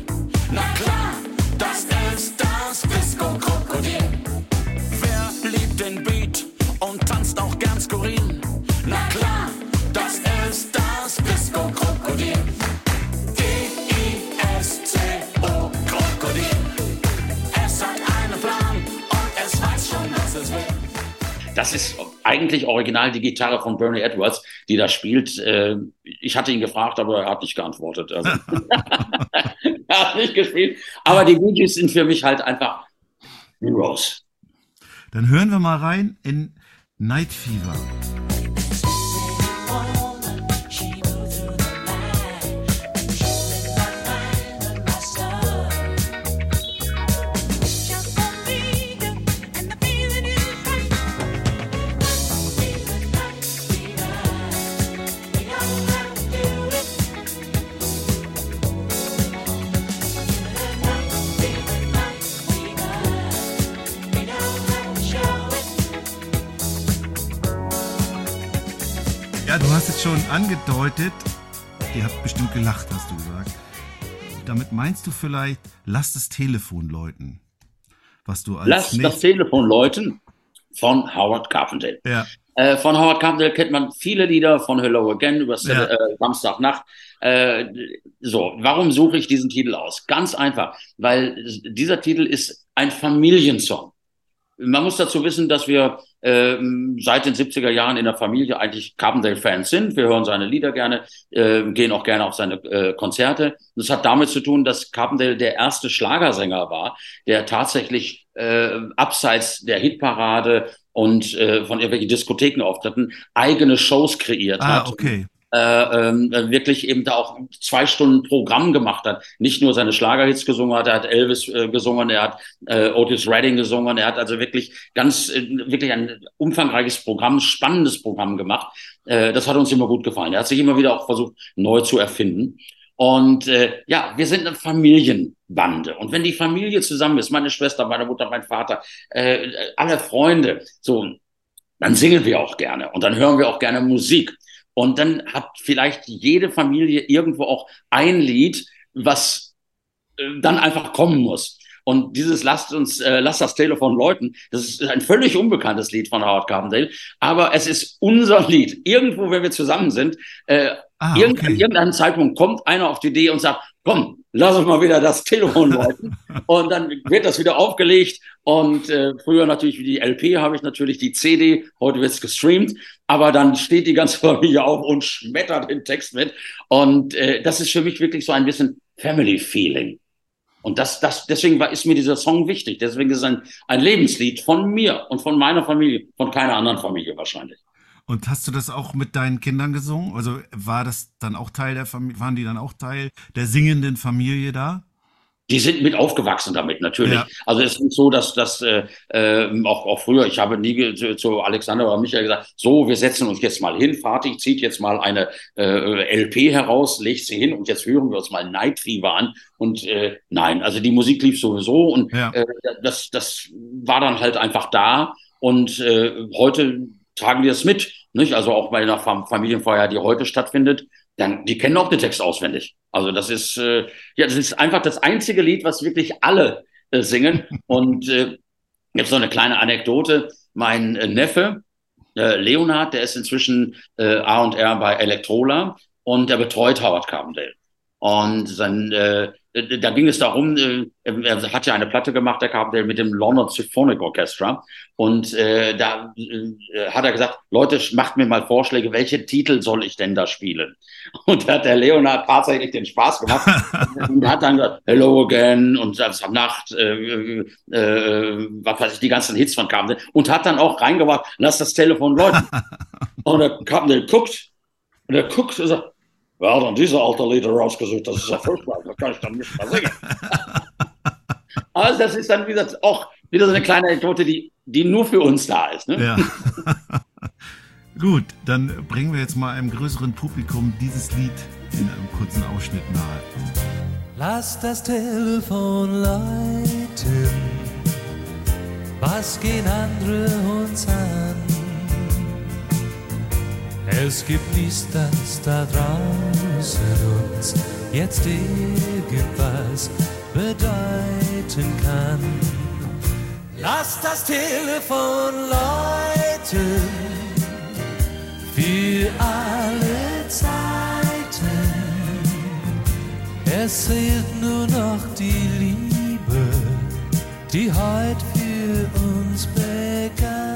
Das ist eigentlich original die Gitarre von Bernie Edwards, die da spielt. Äh, Ich hatte ihn gefragt, aber er hat nicht geantwortet. Also, <laughs> <laughs> er hat nicht gespielt. Aber die Bee Gees sind für mich halt einfach Heroes. Dann hören wir mal rein in Night Fever. Schon angedeutet. Ihr habt bestimmt gelacht, hast du gesagt. Damit meinst du vielleicht, lass das Telefon läuten. Was du als Lass das Telefon läuten von Howard Carpendale. Ja, Äh, von Howard Carpendale kennt man viele Lieder von Hello Again über Ja. äh, Samstagnacht. Äh, so, warum suche ich diesen Titel aus? Ganz einfach, weil dieser Titel ist ein Familiensong. Man muss dazu wissen, dass wir ähm, seit den 70er Jahren in der Familie eigentlich Carpendale-Fans sind. Wir hören seine Lieder gerne, äh, gehen auch gerne auf seine äh, Konzerte. Das hat damit zu tun, dass Carpendale der erste Schlagersänger war, der tatsächlich äh, abseits der Hitparade und äh, von irgendwelchen Diskotheken auftritten, eigene Shows kreiert ah, hat okay. Äh, ähm, wirklich eben da auch zwei Stunden Programm gemacht hat. Nicht nur seine Schlagerhits gesungen hat, er hat Elvis äh, gesungen, er hat äh, Otis Redding gesungen, er hat also wirklich ganz, äh, wirklich ein umfangreiches Programm, spannendes Programm gemacht. Äh, das hat uns immer gut gefallen. Er hat sich immer wieder auch versucht, neu zu erfinden. Und äh, ja, wir sind eine Familienbande. Und wenn die Familie zusammen ist, meine Schwester, meine Mutter, mein Vater, äh, alle Freunde, so, dann singen wir auch gerne und dann hören wir auch gerne Musik. Und dann hat vielleicht jede Familie irgendwo auch ein Lied, was äh, dann einfach kommen muss. Und dieses Lasst uns, äh, lasst das Telefon läuten, das ist ein völlig unbekanntes Lied von Howard Carpendale, aber es ist unser Lied. Irgendwo, wenn wir zusammen sind, äh, Ah, Irgend, An okay. irgendeinem Zeitpunkt kommt einer auf die Idee und sagt, komm, lass uns mal wieder das Telefon läuten. <laughs> und dann wird das wieder aufgelegt. Und äh, früher natürlich wie die LP habe ich natürlich die CD, heute wird es gestreamt. Aber dann steht die ganze <laughs> Familie auf und schmettert den Text mit. Und äh, das ist für mich wirklich so ein bisschen Family-Feeling. Und das, das, deswegen war, ist mir dieser Song wichtig. Deswegen ist es ein, ein Lebenslied von mir und von meiner Familie, von keiner anderen Familie wahrscheinlich. Und hast du das auch mit deinen Kindern gesungen? Also war das dann auch Teil der Familie, waren die dann auch Teil der singenden Familie da? Die sind mit aufgewachsen damit, natürlich. Ja. Also es ist nicht so, dass das äh, äh, auch, auch früher, ich habe nie zu, zu Alexander oder Michael gesagt, so, wir setzen uns jetzt mal hin, Fatih zieht jetzt mal eine äh, LP heraus, legt sie hin und jetzt hören wir uns mal Night Fever an. Und äh, nein, also die Musik lief sowieso und Ja. äh, das, das war dann halt einfach da. Und äh, heute tragen die das mit, nicht? Also auch bei einer Fam Familienfeier, die heute stattfindet. dann die kennen auch den Text auswendig. Also das ist äh, ja, das ist einfach das einzige Lied, was wirklich alle äh, singen. Und äh, jetzt noch eine kleine Anekdote: Mein äh, Neffe äh, Leonard, der ist inzwischen äh, A und R bei Electrola und der betreut Howard Carbondale. Und sein äh, da ging es darum, äh, er hat ja eine Platte gemacht, der Carpenter mit dem London Symphonic Orchestra. Und äh, da äh, hat er gesagt, Leute, macht mir mal Vorschläge, welche Titel soll ich denn da spielen? <laughs> Und da hat der Leonard tatsächlich den Spaß gemacht <laughs> und hat dann gesagt, Hello Again und das am Nacht, äh, äh, was weiß ich, die ganzen Hits von Carpenter und hat dann auch reingebracht, lass das Telefon läuten. <laughs> und der Carpenter guckt und er guckt und sagt, Wer hat dann diese alte Lieder rausgesucht? Das ist ja furchtbar, das kann ich dann nicht mehr singen. also das ist dann wieder auch wieder so eine kleine Anekdote, die, die nur für uns da ist. Ne? Ja. <laughs> Gut, dann bringen wir jetzt mal einem größeren Publikum dieses Lied in einem kurzen Ausschnitt nahe. Lass das Telefon läuten, was gehen andere uns an? Es gibt nichts, da draußen uns jetzt irgendwas bedeuten kann. Lass das Telefon läuten für alle Zeiten. Es zählt nur noch die Liebe, die heute für uns begann.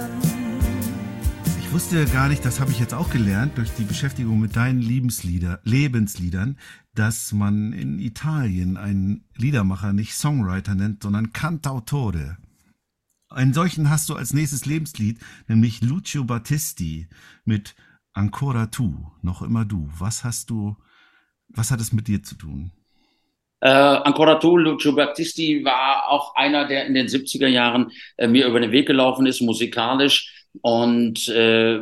Ich wusste gar nicht, das habe ich jetzt auch gelernt durch die Beschäftigung mit deinen Lebenslieder, Lebensliedern, dass man in Italien einen Liedermacher nicht Songwriter nennt, sondern Cantautore. Einen solchen hast du als nächstes Lebenslied, nämlich Lucio Battisti mit Ancora tu, noch immer du. Was hast du, was hat es mit dir zu tun? Äh, Ancora tu, Lucio Battisti war auch einer, der in den 70er Jahren äh, mir über den Weg gelaufen ist, musikalisch und äh,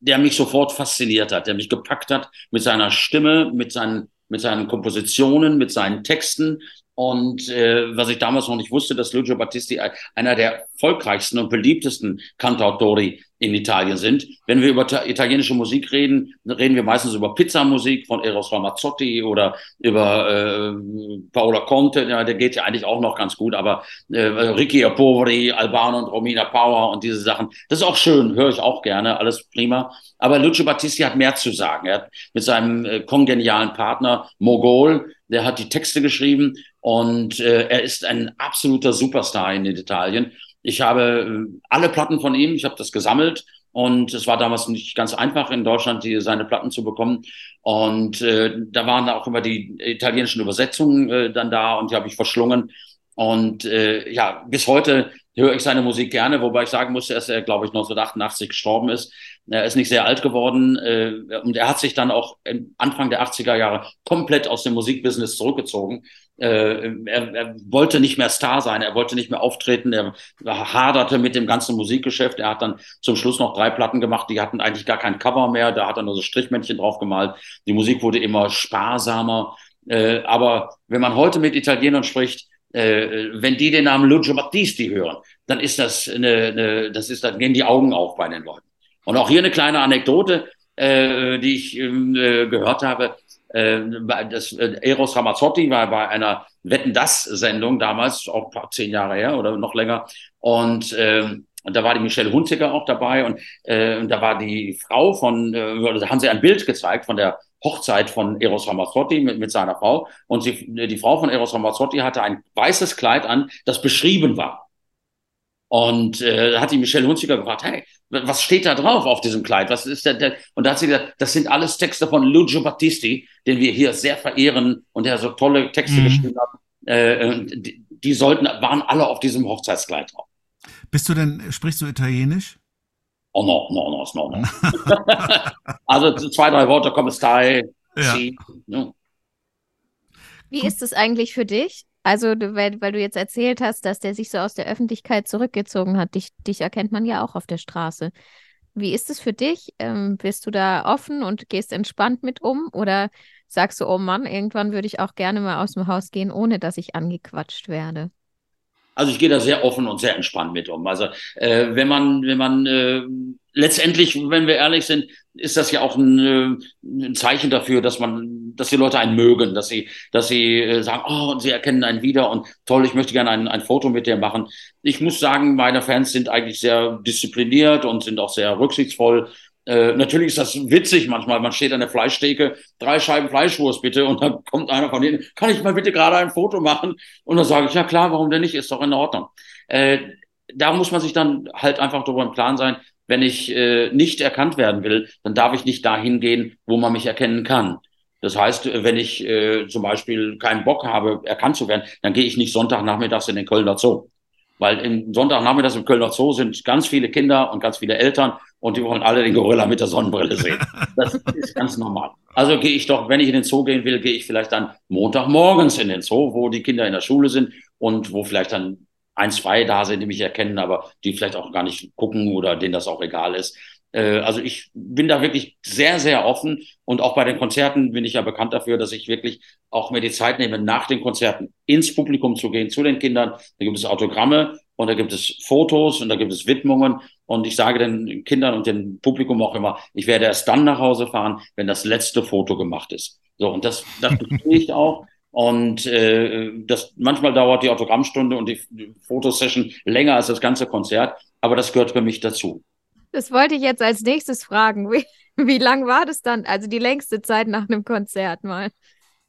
der mich sofort fasziniert hat, der mich gepackt hat mit seiner Stimme, mit seinen, mit seinen Kompositionen, mit seinen Texten. Und äh, was ich damals noch nicht wusste, dass Lucio Battisti einer der erfolgreichsten und beliebtesten Cantautori in Italien sind. Wenn wir über italienische Musik reden, reden wir meistens über Pizzamusik von Eros Ramazzotti oder über äh, Paola Conte, ja, der geht ja eigentlich auch noch ganz gut, aber äh, Ricky Poveri, Albano und Romina Power und diese Sachen, das ist auch schön, höre ich auch gerne, alles prima. Aber Lucio Battisti hat mehr zu sagen. Er hat mit seinem äh, kongenialen Partner Mogol, der hat die Texte geschrieben und äh, er ist ein absoluter Superstar in Italien. Ich habe äh, alle Platten von ihm, ich habe das gesammelt und es war damals nicht ganz einfach in Deutschland, die, seine Platten zu bekommen. Und äh, da waren auch immer die italienischen Übersetzungen äh, dann da und die habe ich verschlungen. Und äh, ja, bis heute höre ich seine Musik gerne, wobei ich sagen muss, dass er, glaube ich, 1988 gestorben ist. Er ist nicht sehr alt geworden äh, und er hat sich dann auch Anfang der 80er Jahre komplett aus dem Musikbusiness zurückgezogen. Äh, er, er wollte nicht mehr Star sein, er wollte nicht mehr auftreten, er haderte mit dem ganzen Musikgeschäft. Er hat dann zum Schluss noch drei Platten gemacht, die hatten eigentlich gar kein Cover mehr, da hat er nur so Strichmännchen drauf gemalt. Die Musik wurde immer sparsamer. Äh, aber wenn man heute mit Italienern spricht, äh, wenn die den Namen Lucio Battisti hören, dann ist das eine, eine, das ist, dann gehen die Augen auf bei den Leuten. Und auch hier eine kleine Anekdote, äh, die ich ähm, äh, gehört habe. Äh, das, äh, Eros Ramazzotti war bei einer Wetten das Sendung damals, auch paar zehn Jahre her oder noch länger. Und äh, und da war die Michelle Hunziker auch dabei und, äh, und da war die Frau von, äh, da haben sie ein Bild gezeigt von der Hochzeit von Eros Ramazzotti mit, mit seiner Frau. Und sie, die Frau von Eros Ramazzotti hatte ein weißes Kleid an, das beschrieben war. Und äh, hat die Michelle Hunziker gefragt, hey, was steht da drauf auf diesem Kleid? Was ist der, der? Und da hat sie gesagt, das sind alles Texte von Lucio Battisti, den wir hier sehr verehren und der so tolle Texte mhm. geschrieben hat. Äh, die, die sollten, waren alle auf diesem Hochzeitskleid drauf. Bist du denn, sprichst du Italienisch? Oh no, no, no, no, no. <laughs> also zwei, drei Worte, stai, ja. No. Wie ist es eigentlich für dich? Also, weil, weil, du jetzt erzählt hast, dass der sich so aus der Öffentlichkeit zurückgezogen hat. Dich, dich erkennt man ja auch auf der Straße. Wie ist es für dich? Ähm, bist du da offen und gehst entspannt mit um? Oder sagst du, oh Mann, irgendwann würde ich auch gerne mal aus dem Haus gehen, ohne dass ich angequatscht werde? Also ich gehe da sehr offen und sehr entspannt mit um. Also äh, wenn man, wenn man äh, letztendlich, wenn wir ehrlich sind, ist das ja auch ein, äh, ein Zeichen dafür, dass man, dass die Leute einen mögen, dass sie, dass sie äh, sagen, oh, sie erkennen einen wieder und toll, ich möchte gerne ein, ein Foto mit dir machen. Ich muss sagen, meine Fans sind eigentlich sehr diszipliniert und sind auch sehr rücksichtsvoll. Äh, natürlich ist das witzig manchmal. Man steht an der Fleischtheke, drei Scheiben Fleischwurst bitte, und dann <laughs> kommt einer von denen, kann ich mal bitte gerade ein Foto machen? Und dann sage ich, ja klar, warum denn nicht? Ist doch in Ordnung. Äh, da muss man sich dann halt einfach darüber im Plan sein, wenn ich äh, nicht erkannt werden will, dann darf ich nicht dahin gehen, wo man mich erkennen kann. Das heißt, wenn ich äh, zum Beispiel keinen Bock habe, erkannt zu werden, dann gehe ich nicht Sonntagnachmittags in den Kölner Zoo. Weil im Sonntagnachmittags im Kölner Zoo sind ganz viele Kinder und ganz viele Eltern und die wollen alle den Gorilla mit der Sonnenbrille sehen. Das ist ganz normal. Also gehe ich doch, wenn ich in den Zoo gehen will, gehe ich vielleicht dann Montagmorgens in den Zoo, wo die Kinder in der Schule sind und wo vielleicht dann ein, zwei da sind, die mich erkennen, aber die vielleicht auch gar nicht gucken oder denen das auch egal ist. Äh, also ich bin da wirklich sehr, sehr offen und auch bei den Konzerten bin ich ja bekannt dafür, dass ich wirklich auch mir die Zeit nehme, nach den Konzerten ins Publikum zu gehen, zu den Kindern. Da gibt es Autogramme und da gibt es Fotos und da gibt es Widmungen und ich sage den Kindern und dem Publikum auch immer, ich werde erst dann nach Hause fahren, wenn das letzte Foto gemacht ist. So, und das, das verstehe ich auch. Und äh, das manchmal dauert die Autogrammstunde und die Fotosession länger als das ganze Konzert, aber das gehört für mich dazu. Das wollte ich jetzt als nächstes fragen. Wie, wie lang war das dann? Also die längste Zeit nach einem Konzert mal?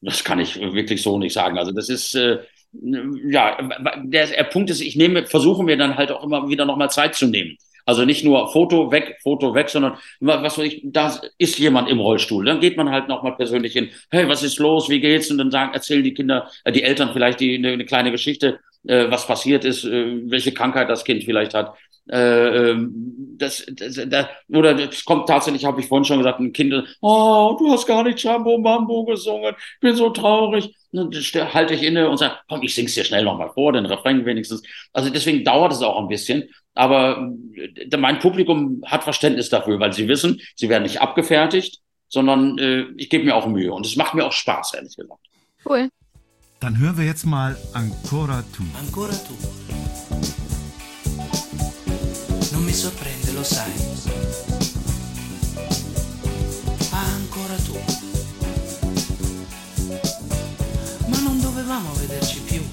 Das kann ich wirklich so nicht sagen. Also das ist äh, ja der, der Punkt ist, ich nehme, versuche mir dann halt auch immer wieder nochmal Zeit zu nehmen. Also nicht nur Foto weg, Foto weg, sondern was weiß ich, da ist jemand im Rollstuhl. Dann geht man halt nochmal persönlich hin. Hey, was ist los? Wie geht's? Und dann sagen, erzählen die Kinder, äh, die Eltern vielleicht die, eine, eine kleine Geschichte, äh, was passiert ist, äh, welche Krankheit das Kind vielleicht hat. Äh, ähm, das, das, das, oder es kommt tatsächlich, habe ich vorhin schon gesagt, ein Kind, oh, du hast gar nicht Jambo Mambo gesungen, ich bin so traurig. dann halte ich inne und sage, komm, ich sing's dir schnell nochmal vor, den Refrain wenigstens. Also deswegen dauert es auch ein bisschen. Aber äh, mein Publikum hat Verständnis dafür, weil sie wissen, sie werden nicht abgefertigt, sondern äh, ich gebe mir auch Mühe. Und es macht mir auch Spaß, ehrlich gesagt. Cool. Dann hören wir jetzt mal Ancora tu. Ancora tu. Mi sorprende, lo sai. Ancora tu. Ma non dovevamo vederci più.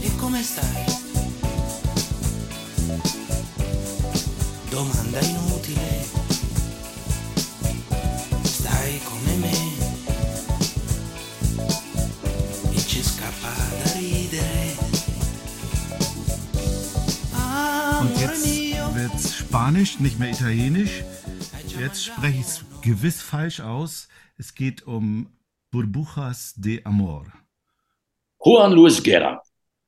E come stai? Domanda inutile. Stai come me. E ci scappa da ridere. Und jetzt wird's Spanisch, nicht mehr Italienisch. Jetzt spreche ich es gewiss falsch aus. Es geht um Burbujas de Amor. Juan Luis Guerra.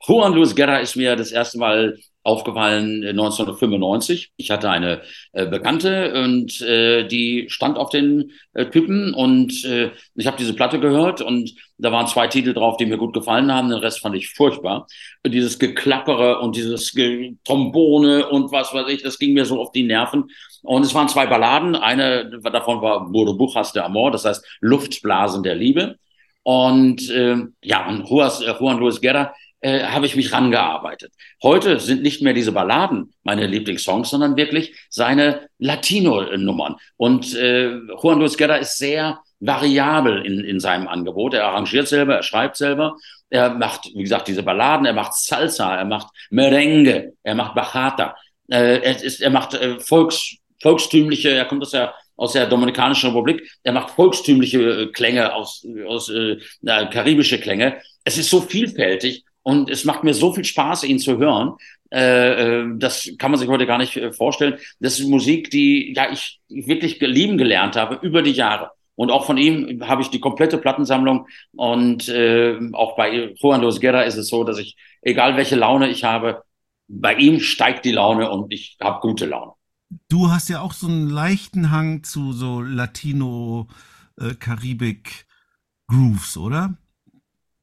Juan Luis Guerra ist mir das erste Mal aufgefallen äh, 1995. Ich hatte eine äh, Bekannte und äh, die stand auf den äh, Typen und äh, ich habe diese Platte gehört und da waren zwei Titel drauf, die mir gut gefallen haben. Den Rest fand ich furchtbar. Dieses Geklappere und dieses Ge Trombone und was weiß ich, das ging mir so auf die Nerven. Und es waren zwei Balladen. Eine davon war Burbujas de Amor, das heißt Luftblasen der Liebe. Und äh, ja, und äh, Juan Luis Guerra äh, habe ich mich rangearbeitet. Heute sind nicht mehr diese Balladen meine Lieblingssongs, sondern wirklich seine Latino-Nummern. Und äh, Juan Luis Guerra ist sehr variabel in, in seinem Angebot. Er arrangiert selber, er schreibt selber. Er macht, wie gesagt, diese Balladen, er macht Salsa, er macht Merengue, er macht Bachata. Äh, er, ist, er macht äh, Volks, volkstümliche, er kommt aus der aus der Dominikanischen Republik. Er macht volkstümliche äh, Klänge aus, aus äh, karibische Klänge. Es ist so vielfältig und es macht mir so viel Spaß, ihn zu hören. Äh, äh, das kann man sich heute gar nicht äh, vorstellen. Das ist Musik, die ja ich wirklich lieben gelernt habe über die Jahre. Und auch von ihm habe ich die komplette Plattensammlung. Und äh, auch bei Juan Luis Guerra ist es so, dass ich, egal welche Laune ich habe, bei ihm steigt die Laune und ich habe gute Laune. Du hast ja auch so einen leichten Hang zu so Latino-Karibik-Grooves, oder?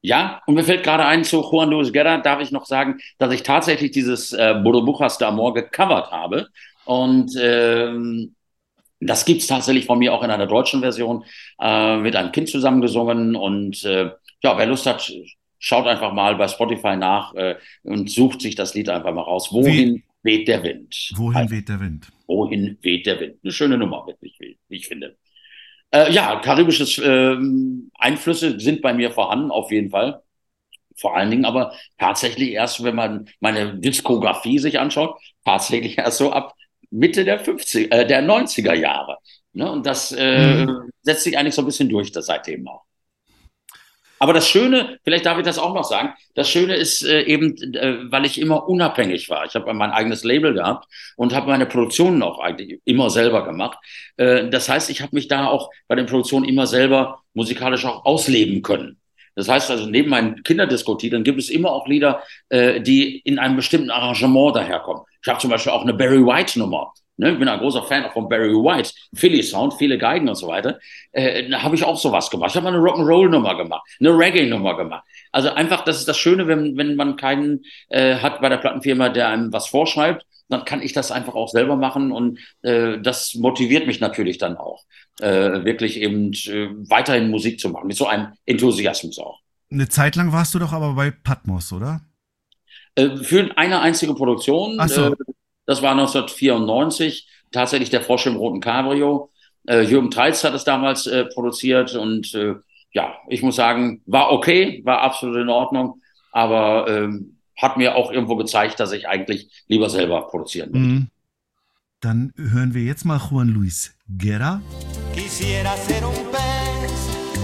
Ja, und mir fällt gerade ein, zu Juan Luis Guerra darf ich noch sagen, dass ich tatsächlich dieses äh, Burbujas de Amor gecovert habe. Und ähm, das gibt's tatsächlich von mir auch in einer deutschen Version äh, mit einem Kind zusammengesungen. Und äh, ja, wer Lust hat, schaut einfach mal bei Spotify nach äh, und sucht sich das Lied einfach mal raus. Wohin Wie, weht der Wind. Wohin weht der Wind? Wohin weht der Wind? Eine schöne Nummer, wirklich, wie ich finde. Äh, ja, karibische äh, Einflüsse sind bei mir vorhanden, auf jeden Fall. Vor allen Dingen aber tatsächlich erst, wenn man meine Diskografie sich anschaut, tatsächlich <laughs> erst so ab Mitte der 50, äh, der 90er Jahre. Ne? Und das äh, mhm. setzt sich eigentlich so ein bisschen durch, das seitdem auch. Aber das Schöne, vielleicht darf ich das auch noch sagen, das Schöne ist äh, eben, äh, weil ich immer unabhängig war. Ich habe mein eigenes Label gehabt und habe meine Produktionen auch eigentlich immer selber gemacht. Äh, das heißt, ich habe mich da auch bei den Produktionen immer selber musikalisch auch ausleben können. Das heißt also, neben meinen Kinderdisco-Titeln gibt es immer auch Lieder, äh, die in einem bestimmten Arrangement daherkommen. Ich habe zum Beispiel auch eine Barry White-Nummer. Ne, ich bin ein großer Fan auch von Barry White, Philly Sound, viele Geigen und so weiter. Äh, da habe ich auch sowas gemacht. Ich habe mal eine Rock'n'Roll-Nummer gemacht, eine Reggae-Nummer gemacht. Also einfach, das ist das Schöne, wenn, wenn man keinen äh, hat bei der Plattenfirma, der einem was vorschreibt, dann kann ich das einfach auch selber machen und äh, das motiviert mich natürlich dann auch, äh, wirklich eben äh, weiterhin Musik zu machen, mit so einem Enthusiasmus auch. Eine Zeit lang warst du doch aber bei Patmos, oder? Äh, für eine einzige Produktion. Ach so. Das war 1994, tatsächlich der Frosch im roten Cabrio. Äh, Jürgen Treitz hat es damals äh, produziert und äh, ja, ich muss sagen, war okay, war absolut in Ordnung, aber ähm, hat mir auch irgendwo gezeigt, dass ich eigentlich lieber selber produzieren will. Mhm. Dann hören wir jetzt mal Juan Luis Guerra. Quisiera ser un pez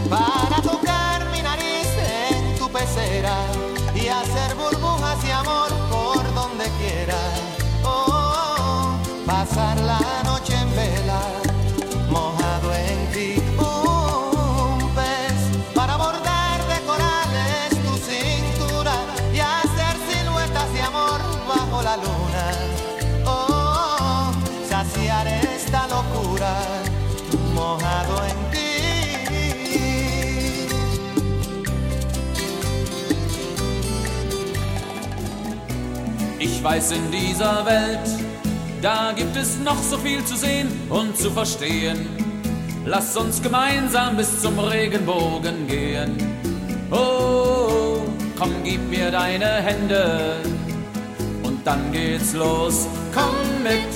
para tocar mi nariz en tu pecera y hacer burbujas Ich weiß in dieser Welt Da gibt es noch so viel zu sehen und zu verstehen. Lass uns gemeinsam bis zum Regenbogen gehen. Oh, komm, gib mir deine Hände und dann geht's los. Komm mit,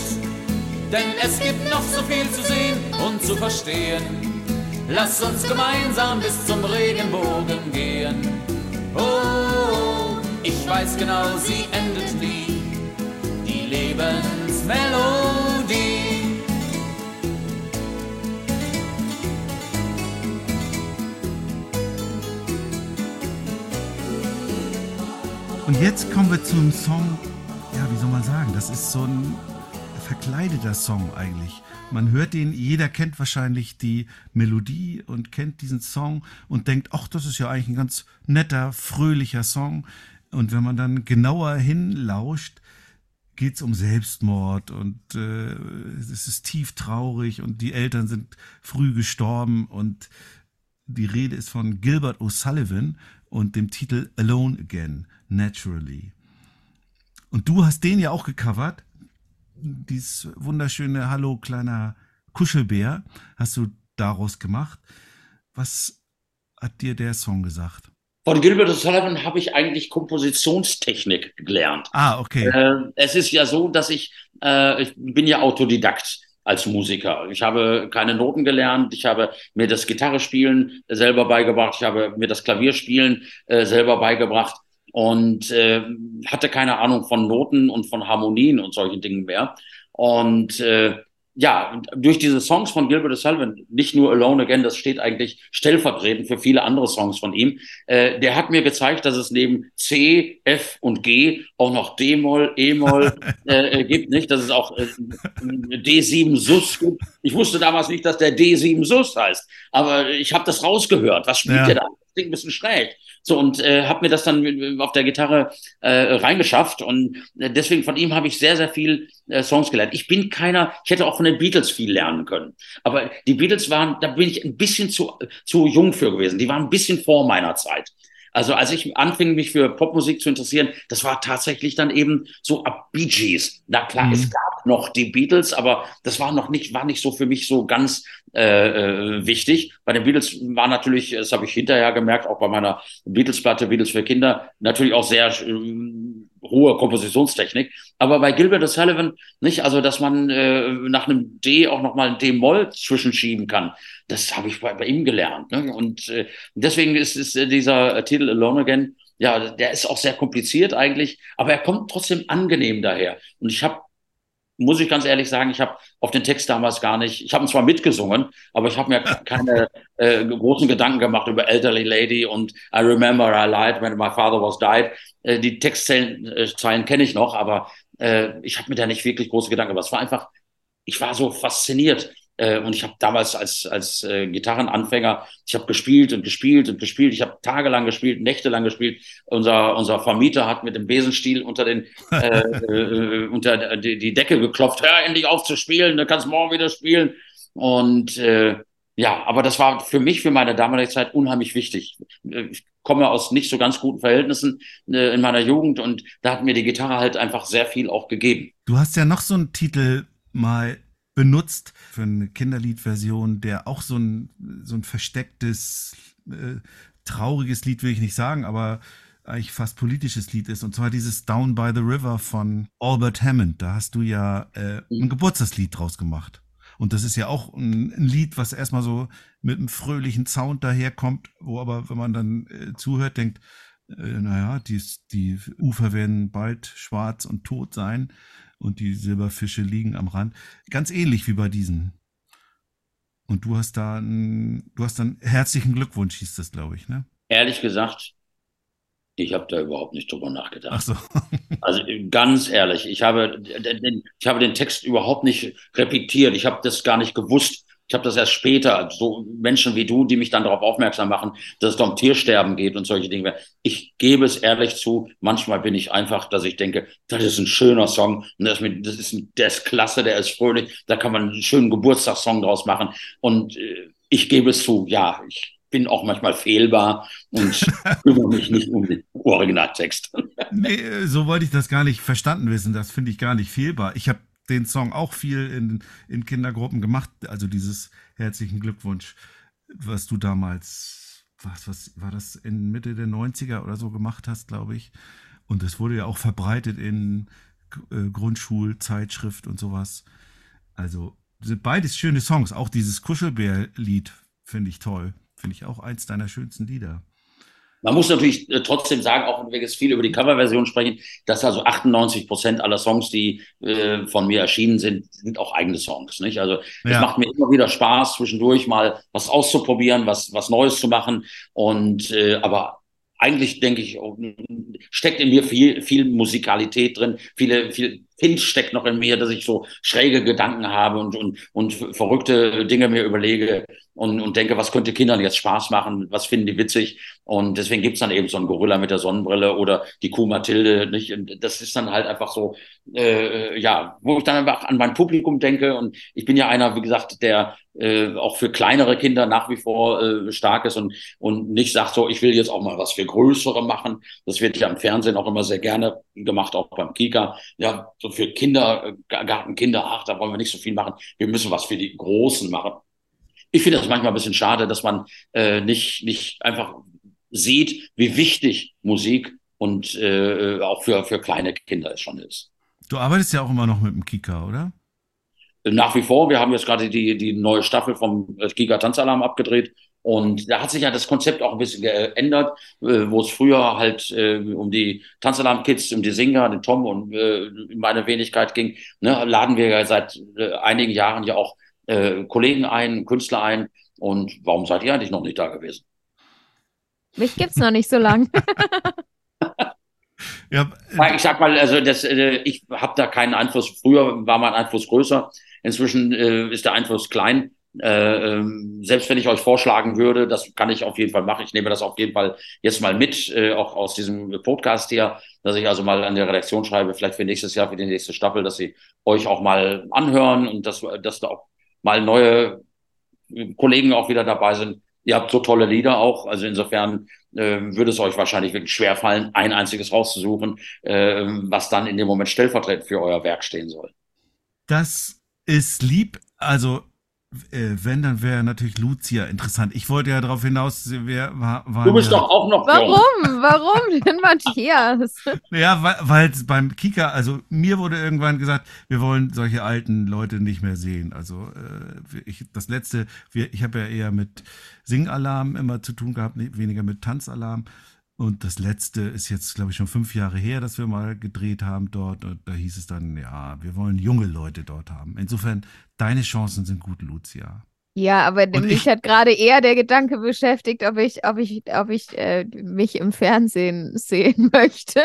denn es gibt noch so viel zu sehen und zu verstehen. Lass uns gemeinsam bis zum Regenbogen gehen. Oh, ich weiß genau, sie endet nie. Die Leben Melodie. Und jetzt kommen wir zum Song, ja, wie soll man sagen, das ist so ein verkleideter Song eigentlich. Man hört den, jeder kennt wahrscheinlich die Melodie und kennt diesen Song und denkt, ach, das ist ja eigentlich ein ganz netter, fröhlicher Song. Und wenn man dann genauer hinlauscht, geht es um Selbstmord und äh, es ist tief traurig und die Eltern sind früh gestorben und die Rede ist von Gilbert O'Sullivan und dem Titel Alone Again, Naturally. Und du hast den ja auch gecovert, dieses wunderschöne Hallo kleiner Kuschelbär hast du daraus gemacht. Was hat dir der Song gesagt? Von Gilbert O'Sullivan habe ich eigentlich Kompositionstechnik gelernt. Ah, okay. Äh, es ist ja so, dass ich, äh, ich bin ja Autodidakt als Musiker. Ich habe keine Noten gelernt. Ich habe mir das Gitarrespielen selber beigebracht. Ich habe mir das Klavierspielen äh, selber beigebracht und äh, hatte keine Ahnung von Noten und von Harmonien und solchen Dingen mehr. Und äh, ja, durch diese Songs von Gilbert O'Sullivan, nicht nur Alone Again, das steht eigentlich stellvertretend für viele andere Songs von ihm, äh, der hat mir gezeigt, dass es neben C, F und G auch noch D-Moll, E-Moll <laughs> äh, äh, gibt, nicht? Dass es auch äh, D7 Sus gibt. Ich wusste damals nicht, dass der D7 Sus heißt, aber ich habe das rausgehört. Was spielt ja. der da? Klingt ein bisschen schräg. So, und äh, habe mir das dann auf der Gitarre äh, reingeschafft. Und äh, deswegen von ihm habe ich sehr, sehr viel äh, Songs gelernt. Ich bin keiner, ich hätte auch von den Beatles viel lernen können. Aber die Beatles waren, da bin ich ein bisschen zu, zu jung für gewesen. Die waren ein bisschen vor meiner Zeit. Also als ich anfing, mich für Popmusik zu interessieren, das war tatsächlich dann eben so ab Bee Gees. Na klar, mhm. es gab noch die Beatles, aber das war noch nicht, war nicht so für mich so ganz äh, äh, wichtig. Bei den Beatles war natürlich, das habe ich hinterher gemerkt, auch bei meiner Beatles-Platte, Beatles für Kinder, natürlich auch sehr äh, hohe Kompositionstechnik. Aber bei Gilbert O'Sullivan nicht, also dass man äh, nach einem D auch nochmal ein D-Moll zwischenschieben kann. Das habe ich bei, bei, ihm gelernt. Ne? Und äh, deswegen ist, ist dieser Titel Alone Again, ja, der ist auch sehr kompliziert eigentlich, aber er kommt trotzdem angenehm daher. Und ich habe muss ich ganz ehrlich sagen, ich habe auf den Text damals gar nicht, ich habe ihn zwar mitgesungen, aber ich habe mir keine äh, großen Gedanken gemacht über Elderly Lady und I Remember I Lied When My Father Was Died. Äh, die Textzeilen äh, kenne ich noch, aber äh, ich habe mir da nicht wirklich große Gedanken gemacht. Es war einfach, ich war so fasziniert äh, und ich habe damals als, als äh, Gitarrenanfänger, ich habe gespielt und gespielt und gespielt. Ich habe tagelang gespielt, nächtelang gespielt. Unser, unser Vermieter hat mit dem Besenstiel unter, den, äh, äh, unter die, die Decke geklopft. Hör endlich auf zu spielen, du kannst morgen wieder spielen. Und äh, ja, aber das war für mich, für meine damalige Zeit unheimlich wichtig. Ich komme aus nicht so ganz guten Verhältnissen äh, in meiner Jugend und da hat mir die Gitarre halt einfach sehr viel auch gegeben. Du hast ja noch so einen Titel mal benutzt für eine Kinderliedversion, der auch so ein, so ein verstecktes, äh, trauriges Lied will ich nicht sagen, aber eigentlich fast politisches Lied ist. Und zwar dieses Down by the River von Albert Hammond. Da hast du ja äh, ein Geburtstagslied draus gemacht. Und das ist ja auch ein, ein, Lied, was erstmal so mit einem fröhlichen Sound daherkommt, wo aber, wenn man dann äh, zuhört, denkt, äh, naja, die, die Ufer werden bald schwarz und tot sein und die Silberfische liegen am Rand. Ganz ähnlich wie bei diesen. Und du hast da einen, du hast dann herzlichen Glückwunsch, hieß das, glaube ich, ne? Ehrlich gesagt, ich habe da überhaupt nicht drüber nachgedacht. Ach so. <laughs> also ganz ehrlich, ich habe, ich habe den Text überhaupt nicht repetiert. Ich habe das gar nicht gewusst. Ich habe das erst später, so Menschen wie du, die mich dann darauf aufmerksam machen, dass es um Tiersterben geht und solche Dinge. Ich gebe es ehrlich zu, manchmal bin ich einfach, dass ich denke, das ist ein schöner Song, das, ist, ein, der ist klasse, der ist fröhlich, da kann man einen schönen Geburtstagssong draus machen. Und äh, ich gebe es zu, ja, ich bin auch manchmal fehlbar und <laughs> kümmere mich nicht um den Originaltext. nee, so wollte ich das gar nicht verstanden wissen. Das finde ich gar nicht fehlbar. Ich habe den Song auch viel in, in Kindergruppen gemacht. Also dieses herzlichen Glückwunsch, was du damals, was, was war das in Mitte der 90er oder so gemacht hast, glaube ich. Und das wurde ja auch verbreitet in äh, Grundschulzeitschrift und sowas. Also sind beides schöne Songs. Auch dieses Kuschelbär-Lied finde ich toll. Finde ich auch eins deiner schönsten Lieder. Man muss natürlich äh, trotzdem sagen, auch wenn wir jetzt viel über die Coverversion sprechen, dass also 98 Prozent aller Songs, die äh, von mir erschienen sind, sind auch eigene Songs. Nicht? Also es ja. macht mir immer wieder Spaß, zwischendurch mal was auszuprobieren, was, was Neues zu machen. Und äh, aber eigentlich denke ich, oh, steckt in mir viel, viel Musikalität drin, viele, viel Kind steckt noch in mir, dass ich so schräge Gedanken habe und, und, und verrückte Dinge mir überlege und, und denke, was könnte Kindern jetzt Spaß machen, was finden die witzig. Und deswegen gibt's dann eben so einen Gorilla mit der Sonnenbrille oder die Kuh Mathilde. Nicht? Und das ist dann halt einfach so, äh, ja, wo ich dann einfach an mein Publikum denke. Und ich bin ja einer, wie gesagt, der äh, auch für kleinere Kinder nach wie vor äh, stark ist und, und nicht sagt so, ich will jetzt auch mal was für größere machen. Das wird ja im Fernsehen auch immer sehr gerne gemacht, auch beim Kika. Ja, so für Kinder, Gartenkinder, ach, da wollen wir nicht so viel machen. Wir müssen was für die Großen machen. Ich finde das manchmal ein bisschen schade, dass man äh, nicht, nicht einfach sieht, wie wichtig Musik und äh, auch für, für kleine Kinder es schon ist. Du arbeitest ja auch immer noch mit dem Kika, oder? Nach wie vor. Wir haben jetzt gerade die, die neue Staffel vom Kika Tanzalarm abgedreht und da hat sich ja das Konzept auch ein bisschen geändert, äh, wo es früher halt äh, um die Tanzalarm-Kids, um die Singer, den Tom und äh, meine Wenigkeit ging. Ne, laden wir ja seit äh, einigen Jahren ja auch äh, Kollegen ein, Künstler ein. Und warum seid ihr eigentlich noch nicht da gewesen? Mich gibt's noch nicht so lang. <laughs> ja, ich sag mal, also das, äh, ich habe da keinen Einfluss. Früher war mein Einfluss größer. Inzwischen äh, ist der Einfluss klein. Äh, ähm, selbst wenn ich euch vorschlagen würde, das kann ich auf jeden Fall machen. Ich nehme das auf jeden Fall jetzt mal mit, äh, auch aus diesem Podcast hier, dass ich also mal an der Redaktion schreibe, vielleicht für nächstes Jahr, für die nächste Staffel, dass sie euch auch mal anhören und dass, dass da auch mal neue Kollegen auch wieder dabei sind. Ihr habt so tolle Lieder auch, also insofern äh, würde es euch wahrscheinlich wirklich schwer fallen, ein einziges rauszusuchen, äh, was dann in dem Moment stellvertretend für euer Werk stehen soll. Das ist lieb. Also äh, wenn, dann wäre natürlich Lucia interessant. Ich wollte ja darauf hinaus, wer war. waren Du bist ja, doch auch noch jung. Warum? Warum denn Matthias? <laughs> Ja, weil, weil es beim Kika, also mir wurde irgendwann gesagt, wir wollen solche alten Leute nicht mehr sehen. Also äh, ich, das letzte, wir, ich habe ja eher mit Singalarm immer zu tun gehabt, weniger mit Tanzalarm. Und das letzte ist jetzt, glaube ich, schon fünf Jahre her, dass wir mal gedreht haben dort. Und da hieß es dann, ja, wir wollen junge Leute dort haben. Insofern, deine Chancen sind gut, Lucia. Ja, aber Und mich ich- hat gerade eher der Gedanke beschäftigt, ob ich, ob ich, ob ich äh, mich im Fernsehen sehen <laughs> möchte.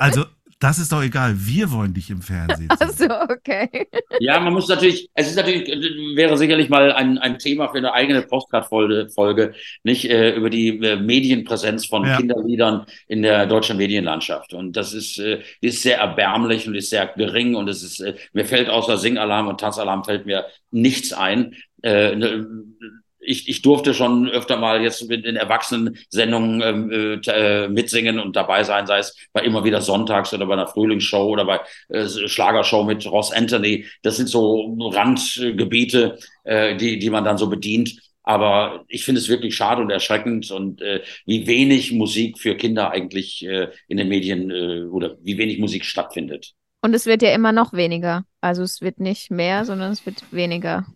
Also, das ist doch egal. Wir wollen dich im Fernsehen sehen. Also, okay. Ja, man muss natürlich, es ist natürlich, wäre sicherlich mal ein, ein Thema für eine eigene Postcard-Folge, Folge, nicht äh, über die äh, Medienpräsenz von Ja. Kinderliedern in der deutschen Medienlandschaft. Und das ist, äh, ist sehr erbärmlich und ist sehr gering und es ist, äh, mir fällt außer Singalarm und Tanzalarm fällt mir nichts ein. Äh, ich, ich durfte schon öfter mal jetzt mit in Erwachsenensendungen ähm, äh, äh, mitsingen und dabei sein, sei es bei immer wieder Sonntags oder bei einer Frühlingsshow oder bei äh, Schlagershow mit Ross Anthony. Das sind so Randgebiete, äh, die, die man dann so bedient. Aber ich finde es wirklich schade und erschreckend und äh, wie wenig Musik für Kinder eigentlich äh, in den Medien äh, oder wie wenig Musik stattfindet. Und es wird ja immer noch weniger. Also es wird nicht mehr, sondern es wird weniger.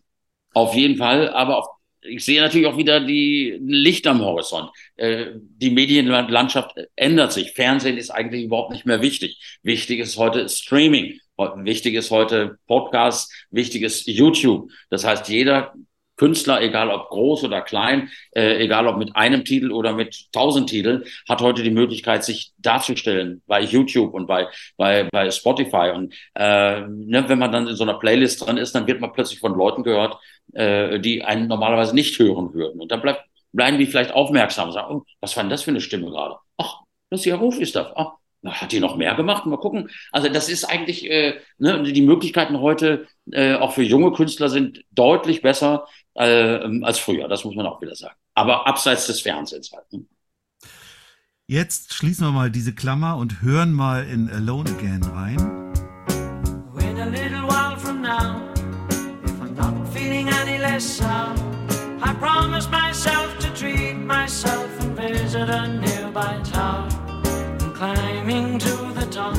Auf jeden Fall, aber auf, ich sehe natürlich auch wieder die Licht am Horizont. Äh, die Medienlandschaft ändert sich. Fernsehen ist eigentlich überhaupt nicht mehr wichtig. Wichtig ist heute Streaming. Wichtig ist heute Podcast. Wichtig ist YouTube. Das heißt, jeder Künstler, egal ob groß oder klein, äh, egal ob mit einem Titel oder mit tausend Titeln, hat heute die Möglichkeit, sich darzustellen bei YouTube und bei, bei, bei Spotify. Und äh, ne, wenn man dann in so einer Playlist drin ist, dann wird man plötzlich von Leuten gehört, äh, die einen normalerweise nicht hören würden. Und dann bleibt, bleiben die vielleicht aufmerksam und sagen, oh, was war denn das für eine Stimme gerade? Ach, Ruf ist das. Ach, na, hat die noch mehr gemacht? Mal gucken. Also das ist eigentlich, äh, ne, die Möglichkeiten heute äh, auch für junge Künstler sind deutlich besser äh, als früher. Das muss man auch wieder sagen. Aber abseits des Fernsehens halt. Ne? Jetzt schließen wir mal diese Klammer und hören mal in Alone Again rein. Wait a little while from now, if I'm not feeling any less sound, I promise myself to treat myself and visit a nearby tower. And climbing to the top,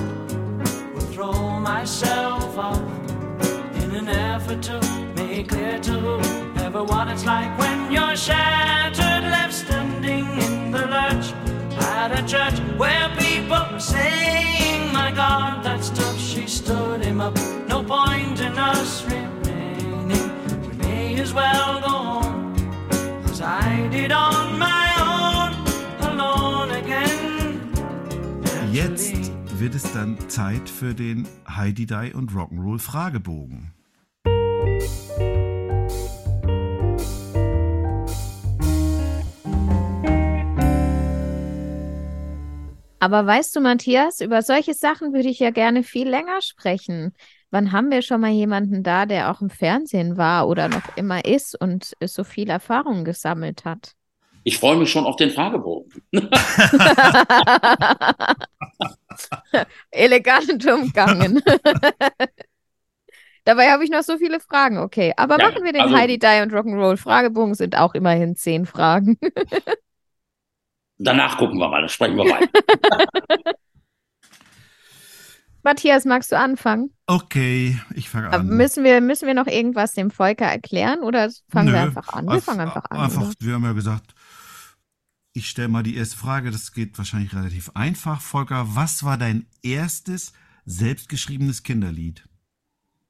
will throw myself off in an effort to you're shattered, left standing in the lurch at a church where people were saying, My God, that stuff, she stood him up. No point in us remaining. We may as well go on, as I did on my own, alone again. Jetzt wird es dann Zeit für den Heidi Die und Rock'n'Roll Fragebogen. Aber weißt du, Matthias, über solche Sachen würde ich ja gerne viel länger sprechen. Wann haben wir schon mal jemanden da, der auch im Fernsehen war oder noch immer ist und so viel Erfahrung gesammelt hat? Ich freue mich schon auf den Fragebogen. <laughs> Elegant umgangen. <laughs> Dabei habe ich noch so viele Fragen. Okay, aber Ja, machen wir den also- Heidi Die und Rock'n'Roll Fragebogen, sind auch immerhin zehn Fragen. <laughs> Danach gucken wir mal, dann sprechen wir weiter. <laughs> Matthias, magst du anfangen? Okay, ich fange an. müssen wir, müssen wir noch irgendwas dem Volker erklären oder fangen wir Nö, einfach an? Wir fangen einfach an. Einfach, oder? wir haben ja gesagt, ich stelle mal die erste Frage, das geht wahrscheinlich relativ einfach. Volker, was war dein erstes selbstgeschriebenes Kinderlied?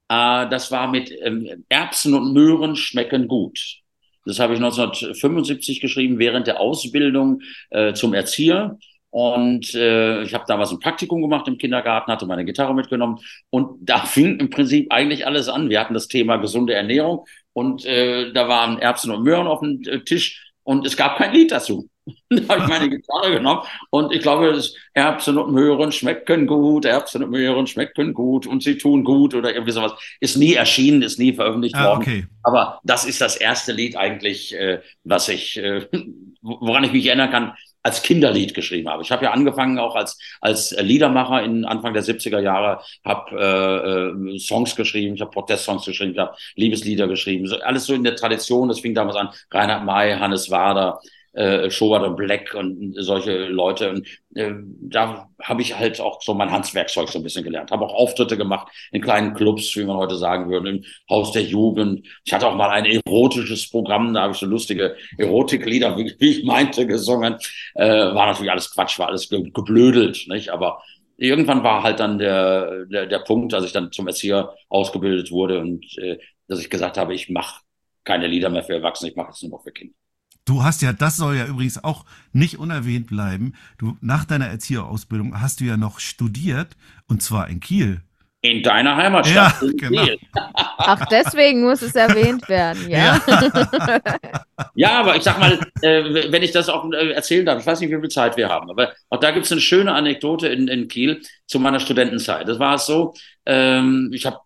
Äh, das war mit ähm, Erbsen und Möhren schmecken gut. Das habe ich 1975 geschrieben während der Ausbildung äh, zum Erzieher. Und äh, ich habe damals ein Praktikum gemacht im Kindergarten, hatte meine Gitarre mitgenommen und <laughs> da fing im Prinzip eigentlich alles an. Wir hatten das Thema gesunde Ernährung und äh, da waren Erbsen und Möhren auf dem äh, Tisch und es gab kein Lied dazu. <laughs> da habe ich meine Gitarre genommen und ich glaube, das Erbsen und Möhren schmecken gut, Erbsen und Möhren schmecken gut und sie tun gut oder irgendwie sowas. Ist nie erschienen, ist nie veröffentlicht Ah, worden. okay. Aber das ist das erste Lied eigentlich, äh, was ich, äh, woran ich mich erinnern kann, als Kinderlied geschrieben habe. Ich habe ja angefangen auch als, als Liedermacher in Anfang der 70er Jahre, habe äh, äh, Songs geschrieben, ich habe Protestsongs geschrieben, ich habe Liebeslieder geschrieben, so, alles so in der Tradition. Das fing damals an, Reinhard May, Hannes Wader, äh, Schobert Black und solche Leute. Und äh, da habe ich halt auch so mein Handwerkzeug so ein bisschen gelernt. Habe auch Auftritte gemacht in kleinen Clubs, wie man heute sagen würde, im Haus der Jugend. Ich hatte auch mal ein erotisches Programm, da habe ich so lustige Erotiklieder, <laughs> wie, ich meinte, gesungen. Äh, war natürlich alles Quatsch, war alles ge geblödelt, nicht? Aber irgendwann war halt dann der, der, der Punkt, als ich dann zum Erzieher ausgebildet wurde und äh, dass ich gesagt habe, ich mache keine Lieder mehr für Erwachsene, ich mache es nur noch für Kinder. Du hast ja, das soll ja übrigens auch nicht unerwähnt bleiben. Du, nach deiner Erzieherausbildung hast du ja noch studiert und zwar in Kiel. In deiner Heimatstadt. Ja, in genau. Kiel. <laughs> Auch deswegen muss es erwähnt werden, ja. <laughs> Ja, aber ich sag mal, äh, wenn ich das auch äh, erzählen darf, ich weiß nicht, wie viel Zeit wir haben, aber auch da gibt es eine schöne Anekdote in, in Kiel zu meiner Studentenzeit. Das war es so, ähm, ich habe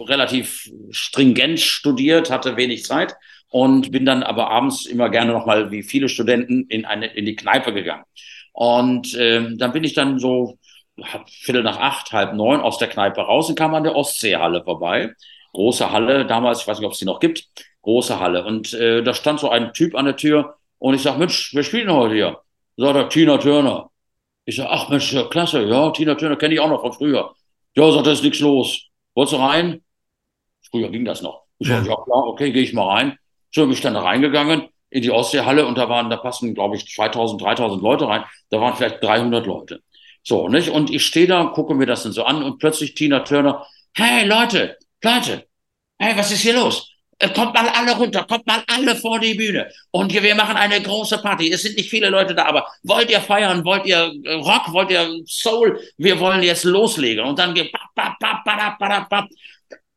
relativ stringent studiert, hatte wenig Zeit und bin dann aber abends immer gerne nochmal, wie viele Studenten, in, eine, in die Kneipe gegangen. Und ähm, dann bin ich dann so Viertel nach acht, halb neun aus der Kneipe raus und kam an der Ostseehalle vorbei. Große Halle, damals, ich weiß nicht, ob es die noch gibt, große Halle. Und äh, da stand so ein Typ an der Tür und ich sag, Mensch, wer spielt denn heute hier? Sagt er, Tina Turner. Ich sag, ach Mensch, ja, klasse, ja, Tina Turner kenne ich auch noch von früher. Ja, sagt er, ist nichts los. Wolltest du rein? Früher ging das noch. Ich sag, Ja. ja klar, okay, gehe ich mal rein. So bin ich dann da reingegangen in die Ostseehalle und da waren, da passen, glaube ich, 2000, 3000 Leute rein. Da waren vielleicht 300 Leute. So, nicht? Und ich stehe da, gucke mir das dann so an und plötzlich Tina Turner, hey Leute, Leute, hey, was ist hier los? Äh, Kommt mal alle runter, kommt mal alle vor die Bühne. Und wir machen eine große Party. Es sind nicht viele Leute da, aber wollt ihr feiern? Wollt ihr äh, Rock? Wollt ihr Soul? Wir wollen jetzt loslegen. Und dann geht.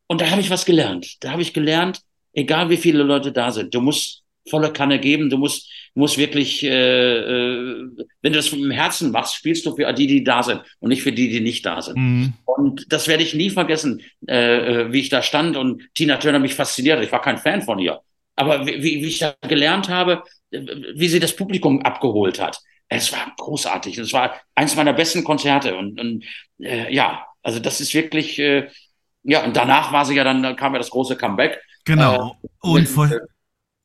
Und da habe ich was gelernt. Da habe ich gelernt, egal wie viele Leute da sind, du musst volle Kanne geben, du musst, musst wirklich, äh, äh, wenn du das mit dem Herzen machst, spielst du für die, die da sind und nicht für die, die nicht da sind. Mhm. Und das werde ich nie vergessen, äh, äh, wie ich da stand und Tina Turner mich fasziniert. hat. Ich war kein Fan von ihr. Aber wie, wie ich da gelernt habe, äh, wie sie das Publikum abgeholt hat, es war großartig. Es war eins meiner besten Konzerte. Und, und äh, ja, also das ist wirklich, äh, ja, und danach war sie ja dann, dann kam ja das große Comeback. Genau. Unvor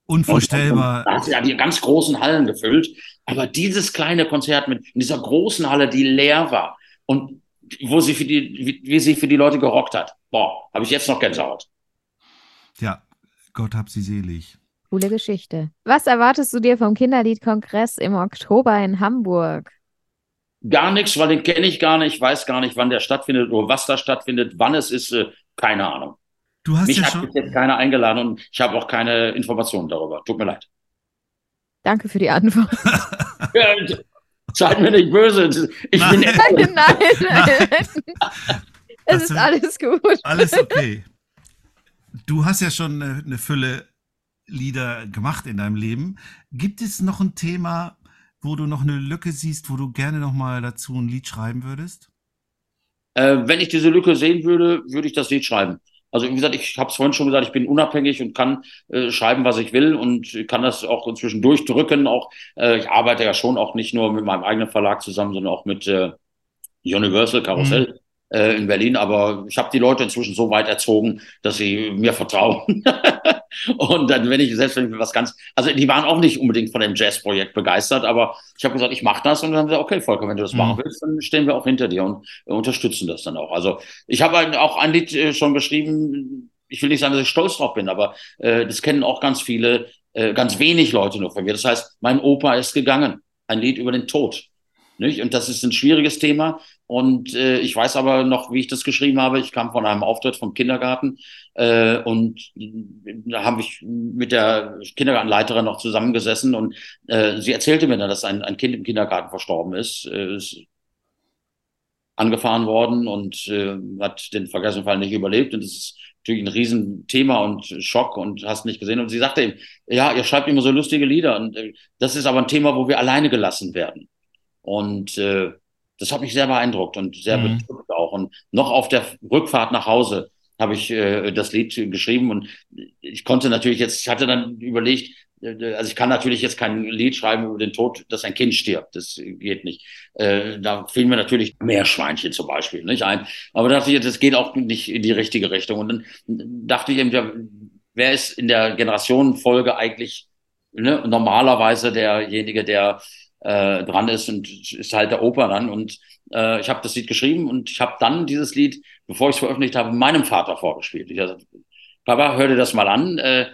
unvorstellbar. Da hat sie ja die ganz großen Hallen gefüllt. Aber dieses kleine Konzert mit in dieser großen Halle, die leer war und wo sie für die, wie, wie sie für die Leute gerockt hat, boah, habe ich jetzt noch Gänsehaut. Ja, Gott hab sie selig. Coole Geschichte. Was erwartest du dir vom Kinderliedkongress im Oktober in Hamburg? Gar nichts, weil den kenne ich gar nicht, weiß gar nicht, wann der stattfindet oder was da stattfindet, wann es ist, äh, keine Ahnung. Du hast Mich ja hat schon. jetzt keiner eingeladen und ich habe auch keine Informationen darüber. Tut mir leid. Danke für die Antwort. <laughs> <laughs> Seid mir nicht böse. Ich bin Nein. Nein, nein. es Das ist alles gut. Alles okay. Du hast ja schon eine, eine Fülle Lieder gemacht in deinem Leben. Gibt es noch ein Thema, wo du noch eine Lücke siehst, wo du gerne noch mal dazu ein Lied schreiben würdest? Äh, wenn ich diese Lücke sehen würde, würde ich das Lied schreiben. Also wie gesagt, ich habe es vorhin schon gesagt, ich bin unabhängig und kann äh, schreiben, was ich will und kann das auch inzwischen durchdrücken. Auch äh, ich arbeite ja schon auch nicht nur mit meinem eigenen Verlag zusammen, sondern auch mit äh, Universal Karussell äh, in Berlin. Aber ich habe die Leute inzwischen so weit erzogen, dass sie mir vertrauen. <laughs> und dann, wenn ich selbst wenn ich was ganz, also die waren auch nicht unbedingt von dem Jazzprojekt begeistert, aber ich habe gesagt, ich mache das und dann haben sie gesagt, okay, Volker, wenn du das Mhm. machen willst, dann stehen wir auch hinter dir und unterstützen das dann auch. Also ich habe auch ein Lied äh, schon geschrieben. Ich will nicht sagen, dass ich stolz drauf bin, aber äh, das kennen auch ganz viele, äh, ganz wenig Leute nur von mir. Das heißt, mein Opa ist gegangen. Ein Lied über den Tod. Nicht? Und das ist ein schwieriges Thema. Und äh, ich weiß aber noch, wie ich das geschrieben habe. Ich kam von einem Auftritt vom Kindergarten äh, und da habe ich mit der Kindergartenleiterin noch zusammengesessen und äh, sie erzählte mir dann, dass ein, ein Kind im Kindergarten verstorben ist. Äh, ist angefahren worden und äh, hat den Verkehrsunfall nicht überlebt. Und das ist natürlich ein Riesenthema und Schock und hast nicht gesehen. Und sie sagte ihm, ja, ihr schreibt immer so lustige Lieder. Und äh, das ist aber ein Thema, wo wir alleine gelassen werden. Und äh, das hat mich sehr beeindruckt und sehr Mhm. bedrückt auch. Und noch auf der Rückfahrt nach Hause habe ich äh, das Lied geschrieben und ich konnte natürlich jetzt, ich hatte dann überlegt, äh, also ich kann natürlich jetzt kein Lied schreiben über den Tod, dass ein Kind stirbt. Das geht nicht. Äh, da fielen mir natürlich Meerschweinchen zum Beispiel nicht ein. Aber da dachte ich, das geht auch nicht in die richtige Richtung. Und dann dachte ich eben, ja, wer ist in der Generationenfolge eigentlich ne, normalerweise derjenige, der äh, dran ist und ist halt der Opa dann. Und äh, ich habe das Lied geschrieben und ich habe dann dieses Lied, bevor ich es veröffentlicht habe, meinem Vater vorgespielt. Ich habe Papa, hör dir das mal an. Äh,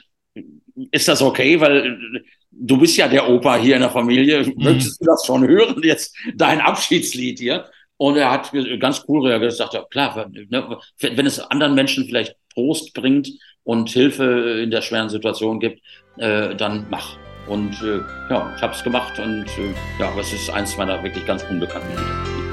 ist das okay? Weil du bist ja der Opa hier in der Familie. Mhm. Möchtest du das schon hören? Jetzt dein Abschiedslied hier. Und er hat ganz cool reagiert, sagt ja klar, ne, wenn es anderen Menschen vielleicht Trost bringt und Hilfe in der schweren Situation gibt, äh, dann mach. Und äh, ja, ich habe es gemacht und äh, ja, aber es ist eins meiner wirklich ganz unbekannten Lieder.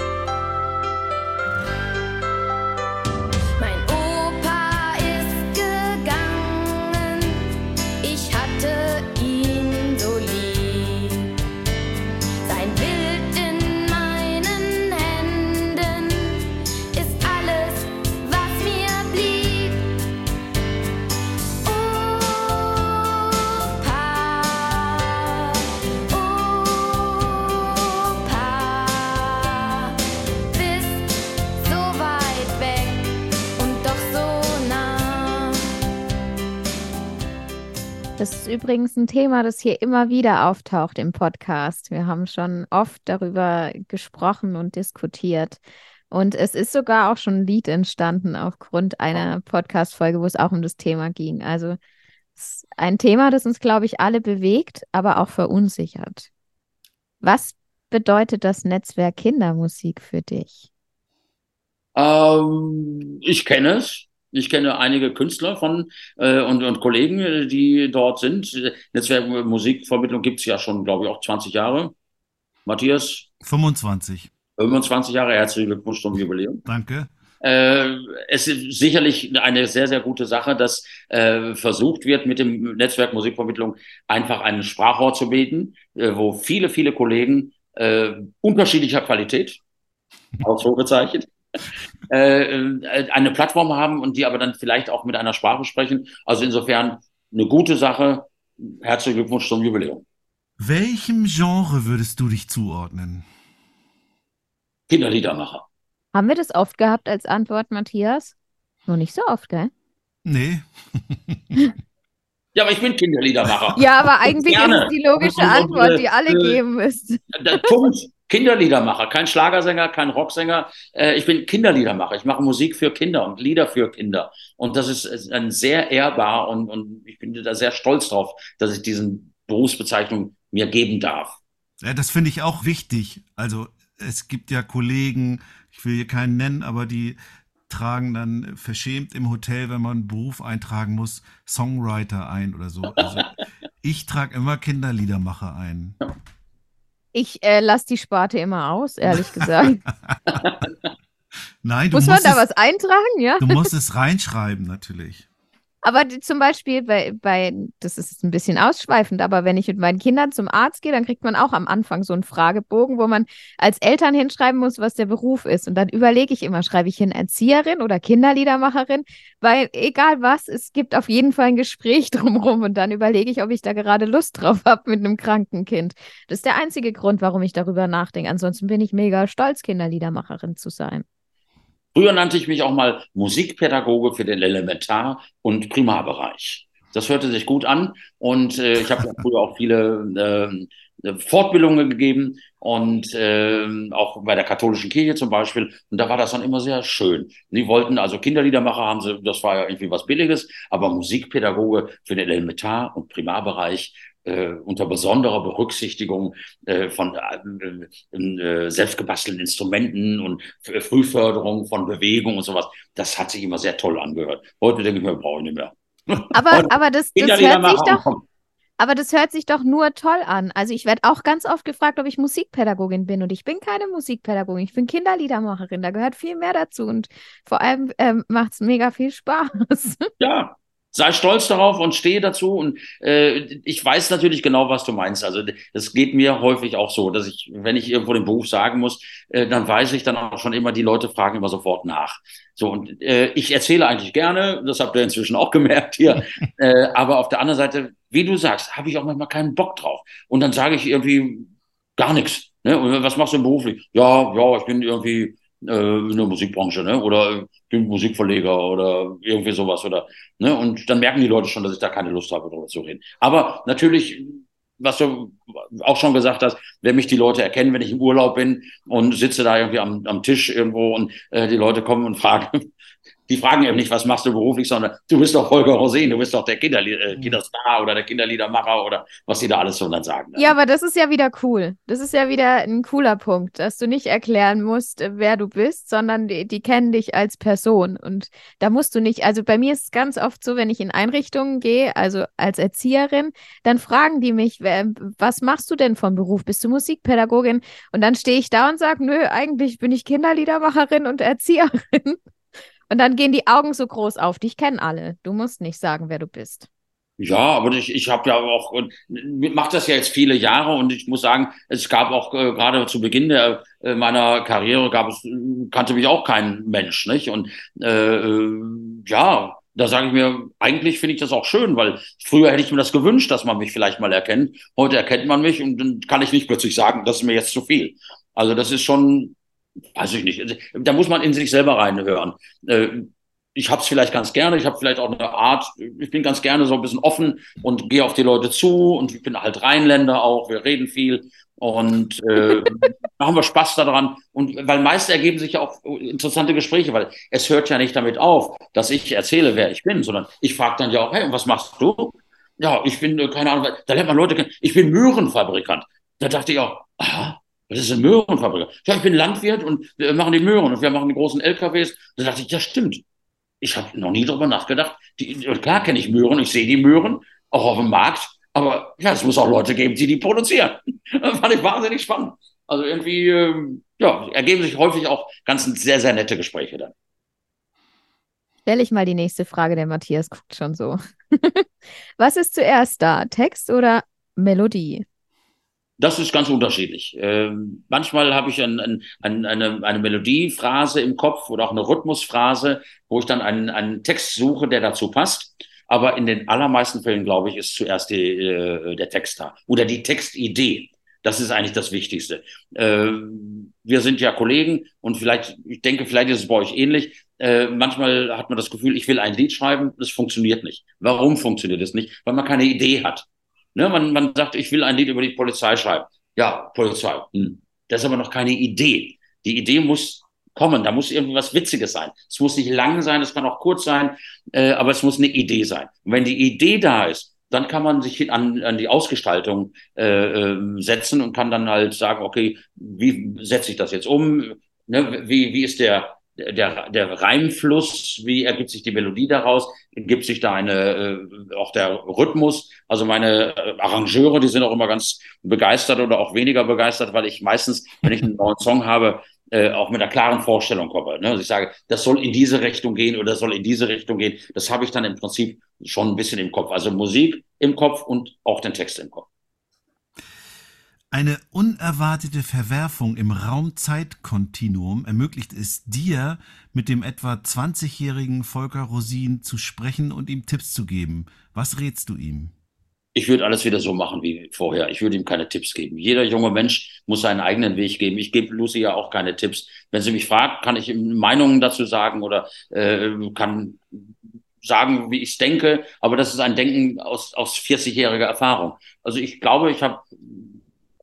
Das ist übrigens ein Thema, das hier immer wieder auftaucht im Podcast. Wir haben schon oft darüber gesprochen und diskutiert. Und es ist sogar auch schon ein Lied entstanden aufgrund einer Podcast-Folge, wo es auch um das Thema ging. Also ein Thema, das uns, glaube ich, alle bewegt, aber auch verunsichert. Was bedeutet das Netzwerk Kindermusik für dich? Ähm, ich kenne es. Ich kenne einige Künstler von äh, und, und Kollegen, äh, die dort sind. Netzwerk Musikvermittlung gibt es ja schon, glaube ich, auch 20 Jahre. Matthias? 25. 25 Jahre, herzlichen Glückwunsch zum Jubiläum. Danke. Äh, es ist sicherlich eine sehr, sehr gute Sache, dass äh, versucht wird, mit dem Netzwerk Musikvermittlung einfach einen Sprachrohr zu bieten, äh, wo viele, viele Kollegen äh, unterschiedlicher Qualität, <laughs> ausrufezeichen, äh, <laughs> äh, eine Plattform haben und die aber dann vielleicht auch mit einer Sprache sprechen. Also insofern eine gute Sache. Herzlichen Glückwunsch zum Jubiläum. Welchem Genre würdest du dich zuordnen? Kinderliedermacher. Haben wir das oft gehabt als Antwort, Matthias? Nur nicht so oft, gell? Nee. <laughs> Ja, aber ich bin Kinderliedermacher. Ja, aber eigentlich ist es die logische Antwort, die alle äh, geben müssten. Punkt. Kinderliedermacher, kein Schlagersänger, kein Rocksänger. Äh, ich bin Kinderliedermacher. Ich mache Musik für Kinder und Lieder für Kinder. Und das ist ein sehr ehrbar und, und ich bin da sehr stolz drauf, dass ich diesen Berufsbezeichnung mir geben darf. Ja, das finde ich auch wichtig. Also es gibt ja Kollegen, ich will hier keinen nennen, aber die tragen dann verschämt im Hotel, wenn man einen Beruf eintragen muss, Songwriter ein oder so. Also ich trage immer Kinderliedermacher ein. Ich äh, lasse die Sparte immer aus, ehrlich gesagt. <laughs> Nein, du Muss musst man da es, was eintragen, ja? Du musst es reinschreiben, natürlich. Aber die, zum Beispiel bei, bei, das ist ein bisschen ausschweifend, aber wenn ich mit meinen Kindern zum Arzt gehe, dann kriegt man auch am Anfang so einen Fragebogen, wo man als Eltern hinschreiben muss, was der Beruf ist. Und dann überlege ich immer, schreibe ich hin Erzieherin oder Kinderliedermacherin, weil egal was, es gibt auf jeden Fall ein Gespräch <laughs> drumherum und dann überlege ich, ob ich da gerade Lust drauf habe mit einem kranken Kind. Das ist der einzige Grund, warum ich darüber nachdenke. Ansonsten bin ich mega stolz, Kinderliedermacherin zu sein. Früher nannte ich mich auch mal Musikpädagoge für den Elementar- und Primarbereich. Das hörte sich gut an und äh, ich habe ja <laughs> früher auch viele äh, Fortbildungen gegeben und äh, auch bei der katholischen Kirche zum Beispiel. Und da war das dann immer sehr schön. Sie wollten also Kinderliedermacher haben sie, das war ja irgendwie was Billiges, aber Musikpädagoge für den Elementar- und Primarbereich äh, unter besonderer Berücksichtigung äh, von äh, äh, selbstgebastelten Instrumenten und Frühförderung von Bewegung und sowas. Das hat sich immer sehr toll angehört. Heute denke ich mir, brauche ich nicht mehr. Aber, <laughs> aber das, das hört sich doch. Aber das hört sich doch nur toll an. Also ich werde auch ganz oft gefragt, ob ich Musikpädagogin bin. Und ich bin keine Musikpädagogin, ich bin Kinderliedermacherin. Da gehört viel mehr dazu. Und vor allem ähm, macht es mega viel Spaß. Ja, sei stolz darauf und stehe dazu. Und äh, ich weiß natürlich genau, was du meinst. Also das geht mir häufig auch so, dass ich, wenn ich irgendwo den Beruf sagen muss, äh, dann weiß ich dann auch schon immer, die Leute fragen immer sofort nach. So, und äh, ich erzähle eigentlich gerne, das habt ihr inzwischen auch gemerkt hier. <laughs> äh, aber auf der anderen Seite, wie du sagst, habe ich auch manchmal keinen Bock drauf. Und dann sage ich irgendwie gar nichts. Ne? Und was machst du beruflich? Ja, ja, ich bin irgendwie äh, in der Musikbranche, ne? Oder bin Musikverleger oder irgendwie sowas oder ne? Und dann merken die Leute schon, dass ich da keine Lust habe, darüber zu reden. Aber natürlich, was du auch schon gesagt hast, wenn mich die Leute erkennen, wenn ich im Urlaub bin und sitze da irgendwie am, am Tisch irgendwo und äh, die Leute kommen und <laughs> fragen, die fragen eben nicht, was machst du beruflich, sondern du bist doch Holger Rosin, du bist doch der Kinderli äh, mhm. Kinderstar oder der Kinderliedermacher oder was die da alles so dann sagen. Ne? Ja, aber das ist ja wieder cool. Das ist ja wieder ein cooler Punkt, dass du nicht erklären musst, wer du bist, sondern die, die kennen dich als Person. Und da musst du nicht, also bei mir ist es ganz oft so, wenn ich in Einrichtungen gehe, also als Erzieherin, dann fragen die mich, was machst du denn vom Beruf? Bist du Musikpädagogin? Und dann stehe ich da und sage, nö, eigentlich bin ich Kinderliedermacherin und Erzieherin. Und dann gehen die Augen so groß auf. Dich kennen alle. Du musst nicht sagen, wer du bist. Ja, aber ich, ich habe ja auch, mache das ja jetzt viele Jahre und ich muss sagen, es gab auch äh, gerade zu Beginn der, äh, meiner Karriere gab es, kannte mich auch kein Mensch, nicht? Und äh, äh ja, da sage ich mir, eigentlich finde ich das auch schön, weil früher hätte ich mir das gewünscht, dass man mich vielleicht mal erkennt. Heute erkennt man mich und dann kann ich nicht plötzlich sagen, das ist mir jetzt zu viel. Also das ist schon weiß ich nicht. Da muss man in sich selber reinhören. Äh, ich habe es vielleicht ganz gerne, ich habe vielleicht auch eine Art, ich bin ganz gerne so ein bisschen offen und gehe auf die Leute zu und ich bin halt Rheinländer auch, wir reden viel und äh, <laughs> machen wir Spaß daran. Und weil meist ergeben sich ja auch interessante Gespräche, weil es hört ja nicht damit auf, dass ich erzähle, wer ich bin, sondern ich frage dann ja auch, hey, was machst du? Ja, ich bin, äh, keine Ahnung, da lernt man Leute kennen, ich bin Möhrenfabrikant. Da dachte ich auch, aha, das ist eine Möhrenfabrik. Ja, ich bin Landwirt und wir machen die Möhren und wir machen die großen LKWs. Da dachte ich, ja, stimmt. Ich habe noch nie darüber nachgedacht. Die, klar kenne ich Möhren, ich sehe die Möhren, auch auf dem Markt. Aber ja, es muss auch Leute geben, die die produzieren. <laughs> Das fand ich wahnsinnig spannend. Also irgendwie, ähm, ja, ergeben sich häufig auch ganz sehr, sehr nette Gespräche dann. Stelle ich mal die nächste Frage, der Matthias guckt schon so. <laughs> Was ist zuerst da, Text oder Melodie? Das ist ganz unterschiedlich. Ähm, manchmal habe ich ein, ein, ein, eine, eine Melodiephrase im Kopf oder auch eine Rhythmusphrase, wo ich dann einen, einen Text suche, der dazu passt. Aber in den allermeisten Fällen, glaube ich, ist zuerst die, äh, der Text da oder die Textidee. Das ist eigentlich das Wichtigste. Äh, wir sind ja Kollegen und vielleicht, ich denke, vielleicht ist es bei euch ähnlich. Äh, manchmal hat man das Gefühl, ich will ein Lied schreiben, das funktioniert nicht. Warum funktioniert es nicht? Weil man keine Idee hat. Ne, man, man sagt, ich will ein Lied über die Polizei schreiben. Ja, Polizei. Hm. Das ist aber noch keine Idee. Die Idee muss kommen. Da muss irgendwas Witziges sein. Es muss nicht lang sein, es kann auch kurz sein, äh, aber es muss eine Idee sein. Und wenn die Idee da ist, dann kann man sich an, an die Ausgestaltung äh, äh, setzen und kann dann halt sagen, okay, wie setze ich das jetzt um? Ne, wie, wie ist der, der, der Reimfluss, wie ergibt sich die Melodie daraus, ergibt sich da eine, äh, auch der Rhythmus. Also meine äh, Arrangeure, die sind auch immer ganz begeistert oder auch weniger begeistert, weil ich meistens, wenn ich einen neuen Song habe, äh, auch mit einer klaren Vorstellung komme. Ne? Also ich sage, das soll in diese Richtung gehen oder das soll in diese Richtung gehen. Das habe ich dann im Prinzip schon ein bisschen im Kopf. Also Musik im Kopf und auch den Text im Kopf. Eine unerwartete Verwerfung im Raum-Zeit-Kontinuum ermöglicht es dir, mit dem etwa 20-jährigen Volker Rosin zu sprechen und ihm Tipps zu geben. Was rätst du ihm? Ich würde alles wieder so machen wie vorher. Ich würde ihm keine Tipps geben. Jeder junge Mensch muss seinen eigenen Weg geben. Ich gebe Lucy ja auch keine Tipps. Wenn sie mich fragt, kann ich Meinungen dazu sagen oder äh, kann sagen, wie ich denke. Aber das ist ein Denken aus, aus 40-jähriger Erfahrung. Also ich glaube, ich habe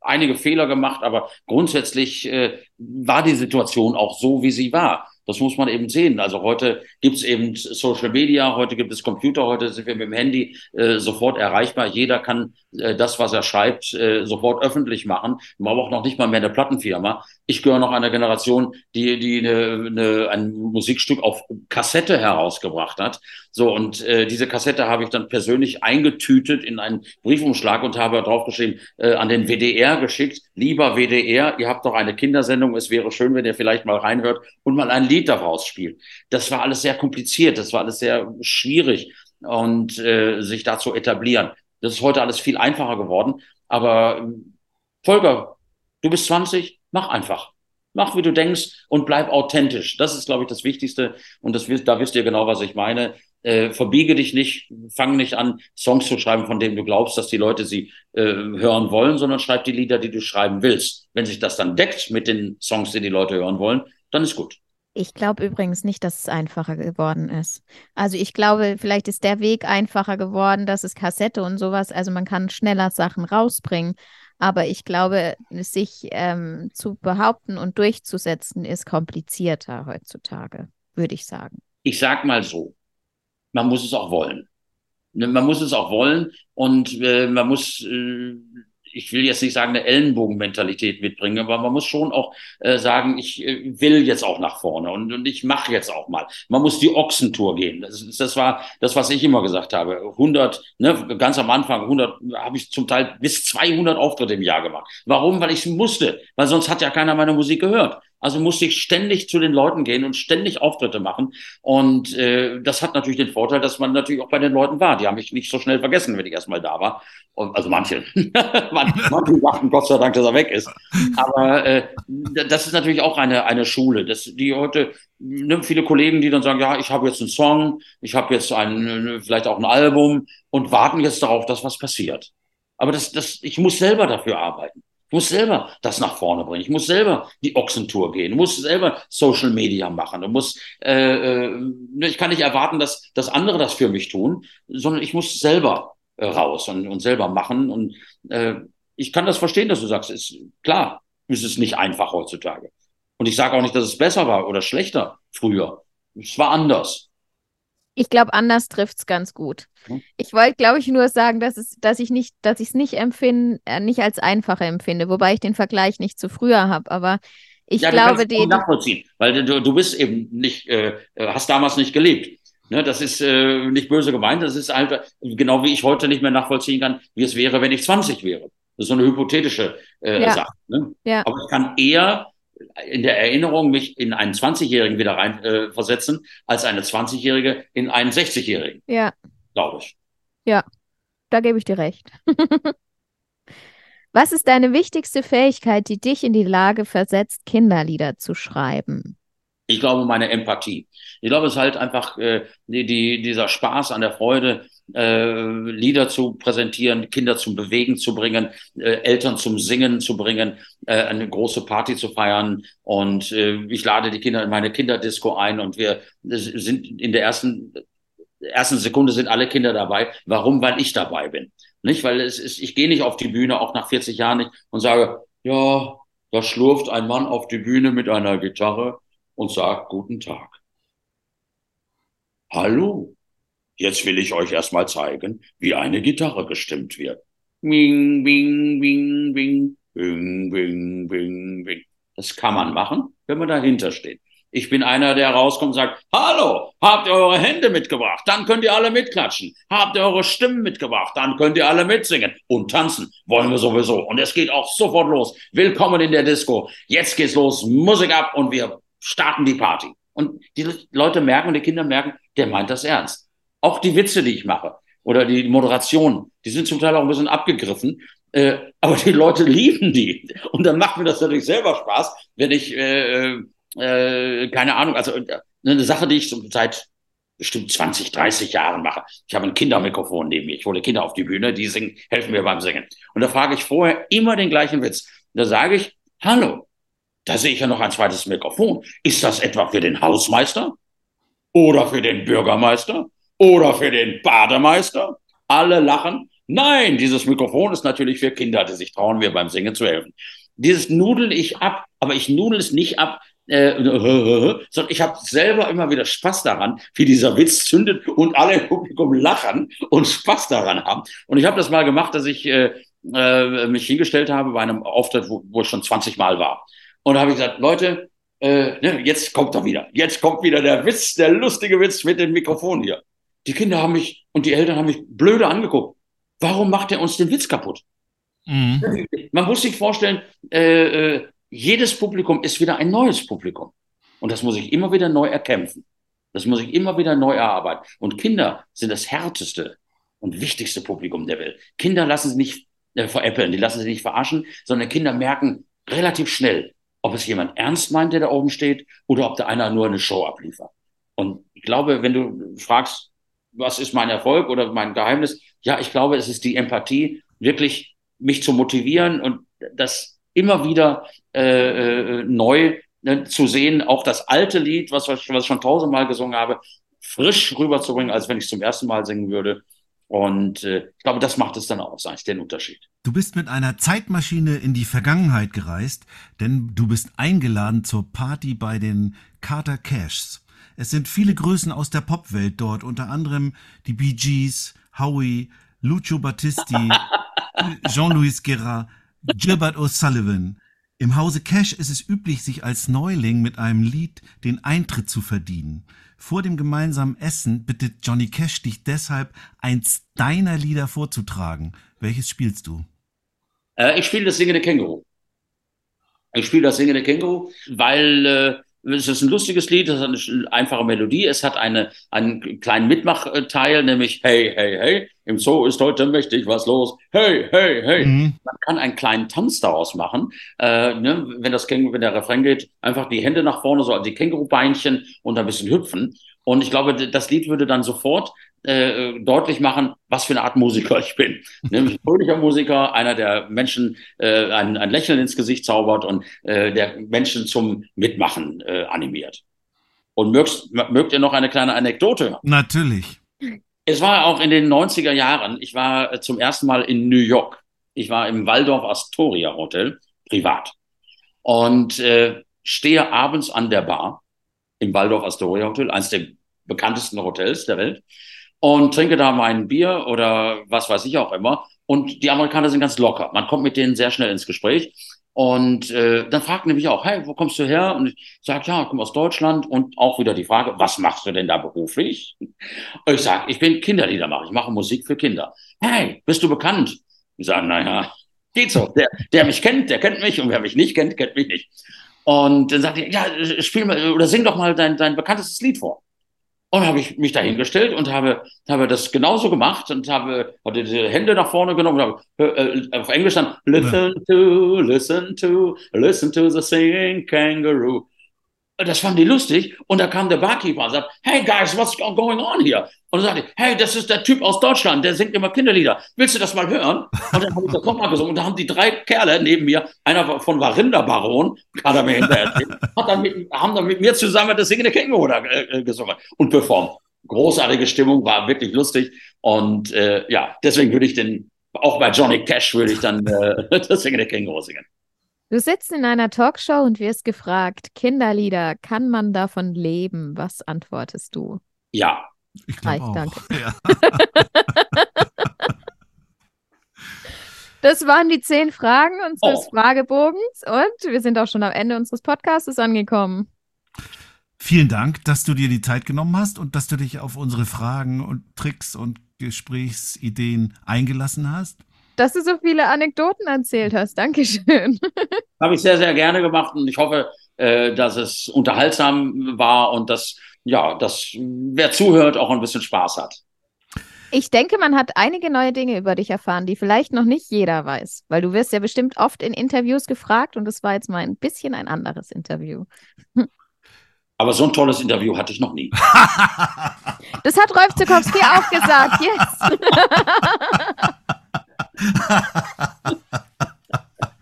einige Fehler gemacht, aber grundsätzlich äh, war die Situation auch so, wie sie war. Das muss man eben sehen. Also heute gibt es eben Social Media, heute gibt es Computer, heute sind wir mit dem Handy äh, sofort erreichbar. Jeder kann äh, das, was er schreibt, äh, sofort öffentlich machen. Man braucht noch nicht mal mehr eine Plattenfirma. Ich gehöre noch einer Generation, die, die eine, eine, ein Musikstück auf Kassette herausgebracht hat. So, und äh, diese Kassette habe ich dann persönlich eingetütet in einen Briefumschlag und habe draufgeschrieben, äh, an den WDR geschickt. Lieber WDR, ihr habt doch eine Kindersendung, es wäre schön, wenn ihr vielleicht mal reinhört und mal ein Lied daraus spielt. Das war alles sehr kompliziert, das war alles sehr schwierig. und äh, sich da zu etablieren. Das ist heute alles viel einfacher geworden. Aber Volker, du bist 20, mach einfach. Mach, wie du denkst und bleib authentisch. Das ist, glaube ich, das Wichtigste. Und das, da wisst ihr genau, was ich meine. Äh, verbiege dich nicht, fang nicht an, Songs zu schreiben, von denen du glaubst, dass die Leute sie äh, hören wollen, sondern schreib die Lieder, die du schreiben willst. Wenn sich das dann deckt mit den Songs, die die Leute hören wollen, dann ist gut. Ich glaube übrigens nicht, dass es einfacher geworden ist. Also ich glaube, vielleicht ist der Weg einfacher geworden, dass es Kassette und sowas, also man kann schneller Sachen rausbringen. Aber ich glaube, sich ähm, zu behaupten und durchzusetzen, ist komplizierter heutzutage, würde ich sagen. Ich sag mal so, man muss es auch wollen. Ne, man muss es auch wollen und äh, man muss äh, ich will jetzt nicht sagen, eine Ellenbogenmentalität mitbringen, aber man muss schon auch äh, sagen, ich äh, will jetzt auch nach vorne und, und ich mache jetzt auch mal. Man muss die Ochsentour gehen. Das, das war das, was ich immer gesagt habe. 100, ne, ganz am Anfang, 100 habe ich zum Teil bis 200 Auftritte im Jahr gemacht. Warum? Weil ich musste, weil sonst hat ja keiner meine Musik gehört. Also musste ich ständig zu den Leuten gehen und ständig Auftritte machen. Und äh, das hat natürlich den Vorteil, dass man natürlich auch bei den Leuten war. Die haben mich nicht so schnell vergessen, wenn ich erstmal da war. Und, also manche. <laughs> manche dachten Gott sei Dank, dass er weg ist. Aber äh, das ist natürlich auch eine, eine Schule. Das, die heute, ne, viele Kollegen, die dann sagen, ja, ich habe jetzt einen Song, ich habe jetzt ein, vielleicht auch ein Album und warten jetzt darauf, dass was passiert. Aber das, das, ich muss selber dafür arbeiten. Ich muss selber das nach vorne bringen. Ich muss selber die Ochsentour gehen. Ich muss selber Social Media machen. Ich, muss, äh, äh, ich kann nicht erwarten, dass, dass andere das für mich tun, sondern ich muss selber äh, raus und, und selber machen. Und äh, ich kann das verstehen, dass du sagst, ist klar, ist es nicht einfach heutzutage. Und ich sage auch nicht, dass es besser war oder schlechter früher. Es war anders. Ich glaube, anders trifft es ganz gut. Hm. Ich wollte, glaube ich, nur sagen, dass, es, dass ich nicht, dass ich es nicht empfinde, äh, nicht als einfacher empfinde, wobei ich den Vergleich nicht zu früher habe, aber ich ja, glaube, den. nachvollziehen, weil du, du bist eben nicht, äh, äh, hast damals nicht gelebt. Ne, das ist äh, nicht böse gemeint, das ist einfach, genau wie ich heute nicht mehr nachvollziehen kann, wie es wäre, wenn ich 20 wäre. Das ist so eine hypothetische äh, ja. Sache. Ne? Ja. Aber ich kann eher in der Erinnerung mich in einen 20-Jährigen wieder rein äh, versetzen, als eine 20-Jährige in einen 60-Jährigen. Ja. Glaube ich. Ja, da gebe ich dir recht. Was ist deine wichtigste Fähigkeit, die dich in die Lage versetzt, Kinderlieder zu schreiben? Ich glaube, meine Empathie. Ich glaube, es ist halt einfach äh, die, die, dieser Spaß an der Freude, äh, Lieder zu präsentieren, Kinder zum Bewegen zu bringen, äh, Eltern zum Singen zu bringen, äh, eine große Party zu feiern. Und äh, ich lade die Kinder in meine Kinderdisco ein und wir sind in der ersten, ersten Sekunde sind alle Kinder dabei. Warum? Weil ich dabei bin. Nicht, weil es ist, ich gehe nicht auf die Bühne, auch nach 40 Jahren nicht, und sage, ja, da schlurft ein Mann auf die Bühne mit einer Gitarre und sagt Guten Tag. Hallo, Jetzt will ich euch erstmal zeigen, wie eine Gitarre gestimmt wird. Wing, wing, wing, wing, wing, wing, wing, wing. Das kann man machen, wenn man dahinter steht. Ich bin einer, der rauskommt und sagt, hallo, habt ihr eure Hände mitgebracht? Dann könnt ihr alle mitklatschen. Habt ihr eure Stimmen mitgebracht? Dann könnt ihr alle mitsingen und tanzen. Wollen wir sowieso. Und es geht auch sofort los. Willkommen in der Disco. Jetzt geht's los. Musik ab und wir starten die Party. Und die Leute merken und die Kinder merken, der meint das ernst. Auch die Witze, die ich mache oder die Moderation, die sind zum Teil auch ein bisschen abgegriffen. Äh, aber die Leute lieben die. Und dann macht mir das natürlich selber Spaß, wenn ich, äh, äh, keine Ahnung, also äh, eine Sache, die ich seit bestimmt 20, 30 Jahren mache. Ich habe ein Kindermikrofon neben mir. Ich hole Kinder auf die Bühne, die singen, helfen mir beim Singen. Und da frage ich vorher immer den gleichen Witz. da sage ich, hallo, da sehe ich ja noch ein zweites Mikrofon. Ist das etwa für den Hausmeister? Oder für den Bürgermeister? oder für den Bademeister. Alle lachen. Nein, dieses Mikrofon ist natürlich für Kinder, die sich trauen, mir beim Singen zu helfen. Dieses nudel ich ab, aber ich nudel es nicht ab, äh, <laughs> sondern ich habe selber immer wieder Spaß daran, wie dieser Witz zündet und alle im Publikum lachen und Spaß daran haben. Und ich habe das mal gemacht, dass ich äh, äh, mich hingestellt habe bei einem Auftritt, wo, wo ich schon 20 Mal war. Und da habe ich gesagt, Leute, äh, ne, jetzt kommt er wieder. Jetzt kommt wieder der Witz, der lustige Witz mit dem Mikrofon hier. Die Kinder haben mich und die Eltern haben mich blöde angeguckt. Warum macht er uns den Witz kaputt? Mhm. Man muss sich vorstellen, äh, äh, jedes Publikum ist wieder ein neues Publikum. Und das muss ich immer wieder neu erkämpfen. Das muss ich immer wieder neu erarbeiten. Und Kinder sind das härteste und wichtigste Publikum der Welt. Kinder lassen sich nicht äh, veräppeln, die lassen sich nicht verarschen, sondern Kinder merken relativ schnell, ob es jemand ernst meint, der da oben steht, oder ob da einer nur eine Show abliefert. Und ich glaube, wenn du fragst, was ist mein Erfolg oder mein Geheimnis? Ja, ich glaube, es ist die Empathie, wirklich mich zu motivieren und das immer wieder äh, äh, neu ne, zu sehen, auch das alte Lied, was, was ich schon tausendmal gesungen habe, frisch rüberzubringen, als wenn ich es zum ersten Mal singen würde. Und äh, ich glaube, das macht es dann auch, eigentlich den Unterschied. Du bist mit einer Zeitmaschine in die Vergangenheit gereist, denn du bist eingeladen zur Party bei den Carter Cashs. Es sind viele Größen aus der Popwelt dort, unter anderem die Bee Gees, Howie, Lucio Battisti, <laughs> Jean-Louis Guerra, Gilbert O'Sullivan. Im Hause Cash ist es üblich, sich als Neuling mit einem Lied den Eintritt zu verdienen. Vor dem gemeinsamen Essen bittet Johnny Cash dich deshalb, eins deiner Lieder vorzutragen. Welches spielst du? Äh, ich spiele das singende Känguru. Ich spiele das singende Känguru, weil äh, es ist ein lustiges Lied, es hat eine einfache Melodie, es hat eine, einen kleinen Mitmachteil, nämlich Hey, hey, hey, im Zoo ist heute mächtig was los. Hey, hey, hey. Mhm. Man kann einen kleinen Tanz daraus machen, äh, ne? wenn, das Känguru, wenn der Refrain geht, einfach die Hände nach vorne, so also die Kängurubeinchen und ein bisschen hüpfen. Und ich glaube, das Lied würde dann sofort äh, deutlich machen, was für eine Art Musiker ich bin. <laughs> Nämlich ein fröhlicher Musiker, einer, der Menschen äh, ein, ein Lächeln ins Gesicht zaubert und äh, der Menschen zum Mitmachen äh, animiert. Und mögt, mögt ihr noch eine kleine Anekdote? Natürlich. Es war auch in den 90er Jahren, ich war äh, zum ersten Mal in New York. Ich war im Waldorf Astoria Hotel, privat. Und äh, stehe abends an der Bar im Waldorf Astoria Hotel, eines der bekanntesten Hotels der Welt, und trinke da mein Bier oder was weiß ich auch immer. Und die Amerikaner sind ganz locker. Man kommt mit denen sehr schnell ins Gespräch. Und äh, dann fragt nämlich auch, hey, wo kommst du her? Und ich sage, ja, ich komme aus Deutschland. Und auch wieder die Frage, was machst du denn da beruflich? Und ich sage, ich bin Kinderliedermacher, ich mache Musik für Kinder. Hey, bist du bekannt? Ich sage, naja, geht so. Der, der mich kennt, der kennt mich und wer mich nicht kennt, kennt mich nicht. Und dann sagt er, ja, spiel mal oder sing doch mal dein, dein bekanntestes Lied vor. Und habe ich mich dahingestellt und habe, habe das genauso gemacht und habe, hatte die Hände nach vorne genommen und habe äh, auf Englisch dann Listen to, listen to, listen to the singing kangaroo. Das fanden die lustig und da kam der Barkeeper und sagt, hey guys, what's going on here? Und dann sagte ich, hey, das ist der Typ aus Deutschland, der singt immer Kinderlieder. Willst du das mal hören? Und dann habe ich das nochmal gesungen. Und da haben die drei Kerle neben mir, einer von war Rinderbaron, hat er mir hinterher erzählt, hat dann mit, haben dann mit mir zusammen das singende Känguru da äh, gesungen und performt. Großartige Stimmung, war wirklich lustig. Und äh, ja, deswegen würde ich den, auch bei Johnny Cash würde ich dann äh, <laughs> das singende Känguru singen. Du sitzt in einer Talkshow und wirst gefragt, Kinderlieder, kann man davon leben? Was antwortest du? Ja. Ich glaube auch. danke. <laughs> Ja. Das waren die zehn Fragen unseres Oh. Fragebogens und wir sind auch schon am Ende unseres Podcasts angekommen. Vielen Dank, dass du dir die Zeit genommen hast und dass du dich auf unsere Fragen und Tricks und Gesprächsideen eingelassen hast. Dass du so viele Anekdoten erzählt hast. Dankeschön. Habe ich sehr, sehr gerne gemacht und ich hoffe, äh, dass es unterhaltsam war und dass, ja, dass wer zuhört, auch ein bisschen Spaß hat. Ich denke, man hat einige neue Dinge über dich erfahren, die vielleicht noch nicht jeder weiß, weil du wirst ja bestimmt oft in Interviews gefragt und das war jetzt mal ein bisschen ein anderes Interview. <laughs> Aber so ein tolles Interview hatte ich noch nie. <laughs> Das hat Rolf Zukowski auch gesagt, yes.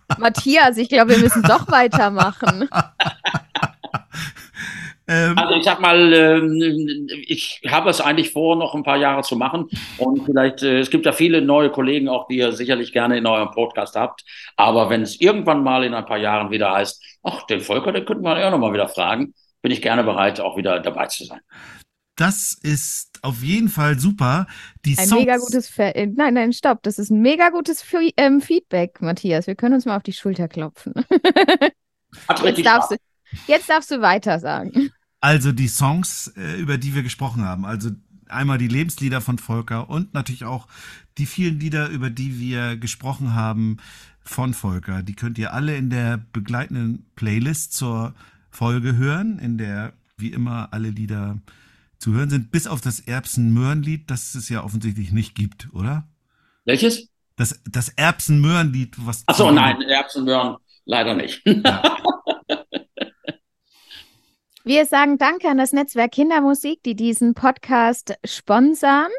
<laughs> Matthias, ich glaube, wir müssen doch weitermachen. Ähm, Also ich sag mal, ähm, ich habe es eigentlich vor, noch ein paar Jahre zu machen. Und vielleicht, äh, es gibt ja viele neue Kollegen auch, die ihr sicherlich gerne in eurem Podcast habt. Aber wenn es irgendwann mal in ein paar Jahren wieder heißt, ach, den Volker, den könnten wir ja noch mal wieder fragen, bin ich gerne bereit, auch wieder dabei zu sein. das ist auf jeden Fall super. Die Ein Songs, mega gutes Fe äh, Nein, nein, stopp. Das ist ein mega gutes Fe ähm, Feedback, Matthias. Wir können uns mal auf die Schulter klopfen. <laughs> Hat Jetzt richtig darfst, Spaß. du, jetzt darfst du weiter sagen. also die Songs, äh, über die wir gesprochen haben. Also einmal die Lebenslieder von Volker und natürlich auch die vielen Lieder, über die wir gesprochen haben von Volker. Die könnt ihr alle in der begleitenden Playlist zur Folge hören, in der wie immer alle Lieder zu hören sind, bis auf das Erbsen-Möhren-Lied, das es ja offensichtlich nicht gibt, oder? Welches? Das, das Erbsen-Möhren-Lied, was. Achso, nein, Erbsen und Möhren leider nicht. <laughs> Wir sagen Danke an das Netzwerk Kindermusik, die diesen Podcast sponsern.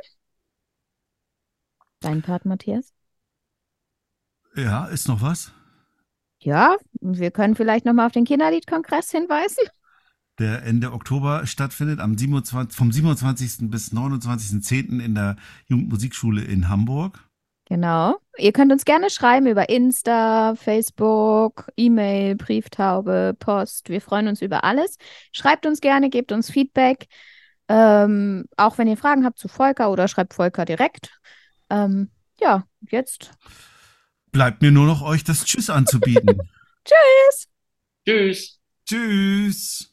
Dein Part, Matthias? Ja, ist noch was? Ja, wir können vielleicht nochmal auf den Kinderliedkongress hinweisen. Der Ende Oktober stattfindet, am 27, vom 27. bis 29.10. in der Jugendmusikschule in Hamburg. Genau. Ihr könnt uns gerne schreiben über Insta, Facebook, E-Mail, Brieftaube, Post. Wir freuen uns über alles. Schreibt uns gerne, gebt uns Feedback. Ähm, auch wenn ihr Fragen habt zu Volker oder schreibt Volker direkt. Ähm, ja, jetzt. Bleibt mir nur noch euch das Tschüss anzubieten. <laughs> Tschüss. Tschüss. Tschüss.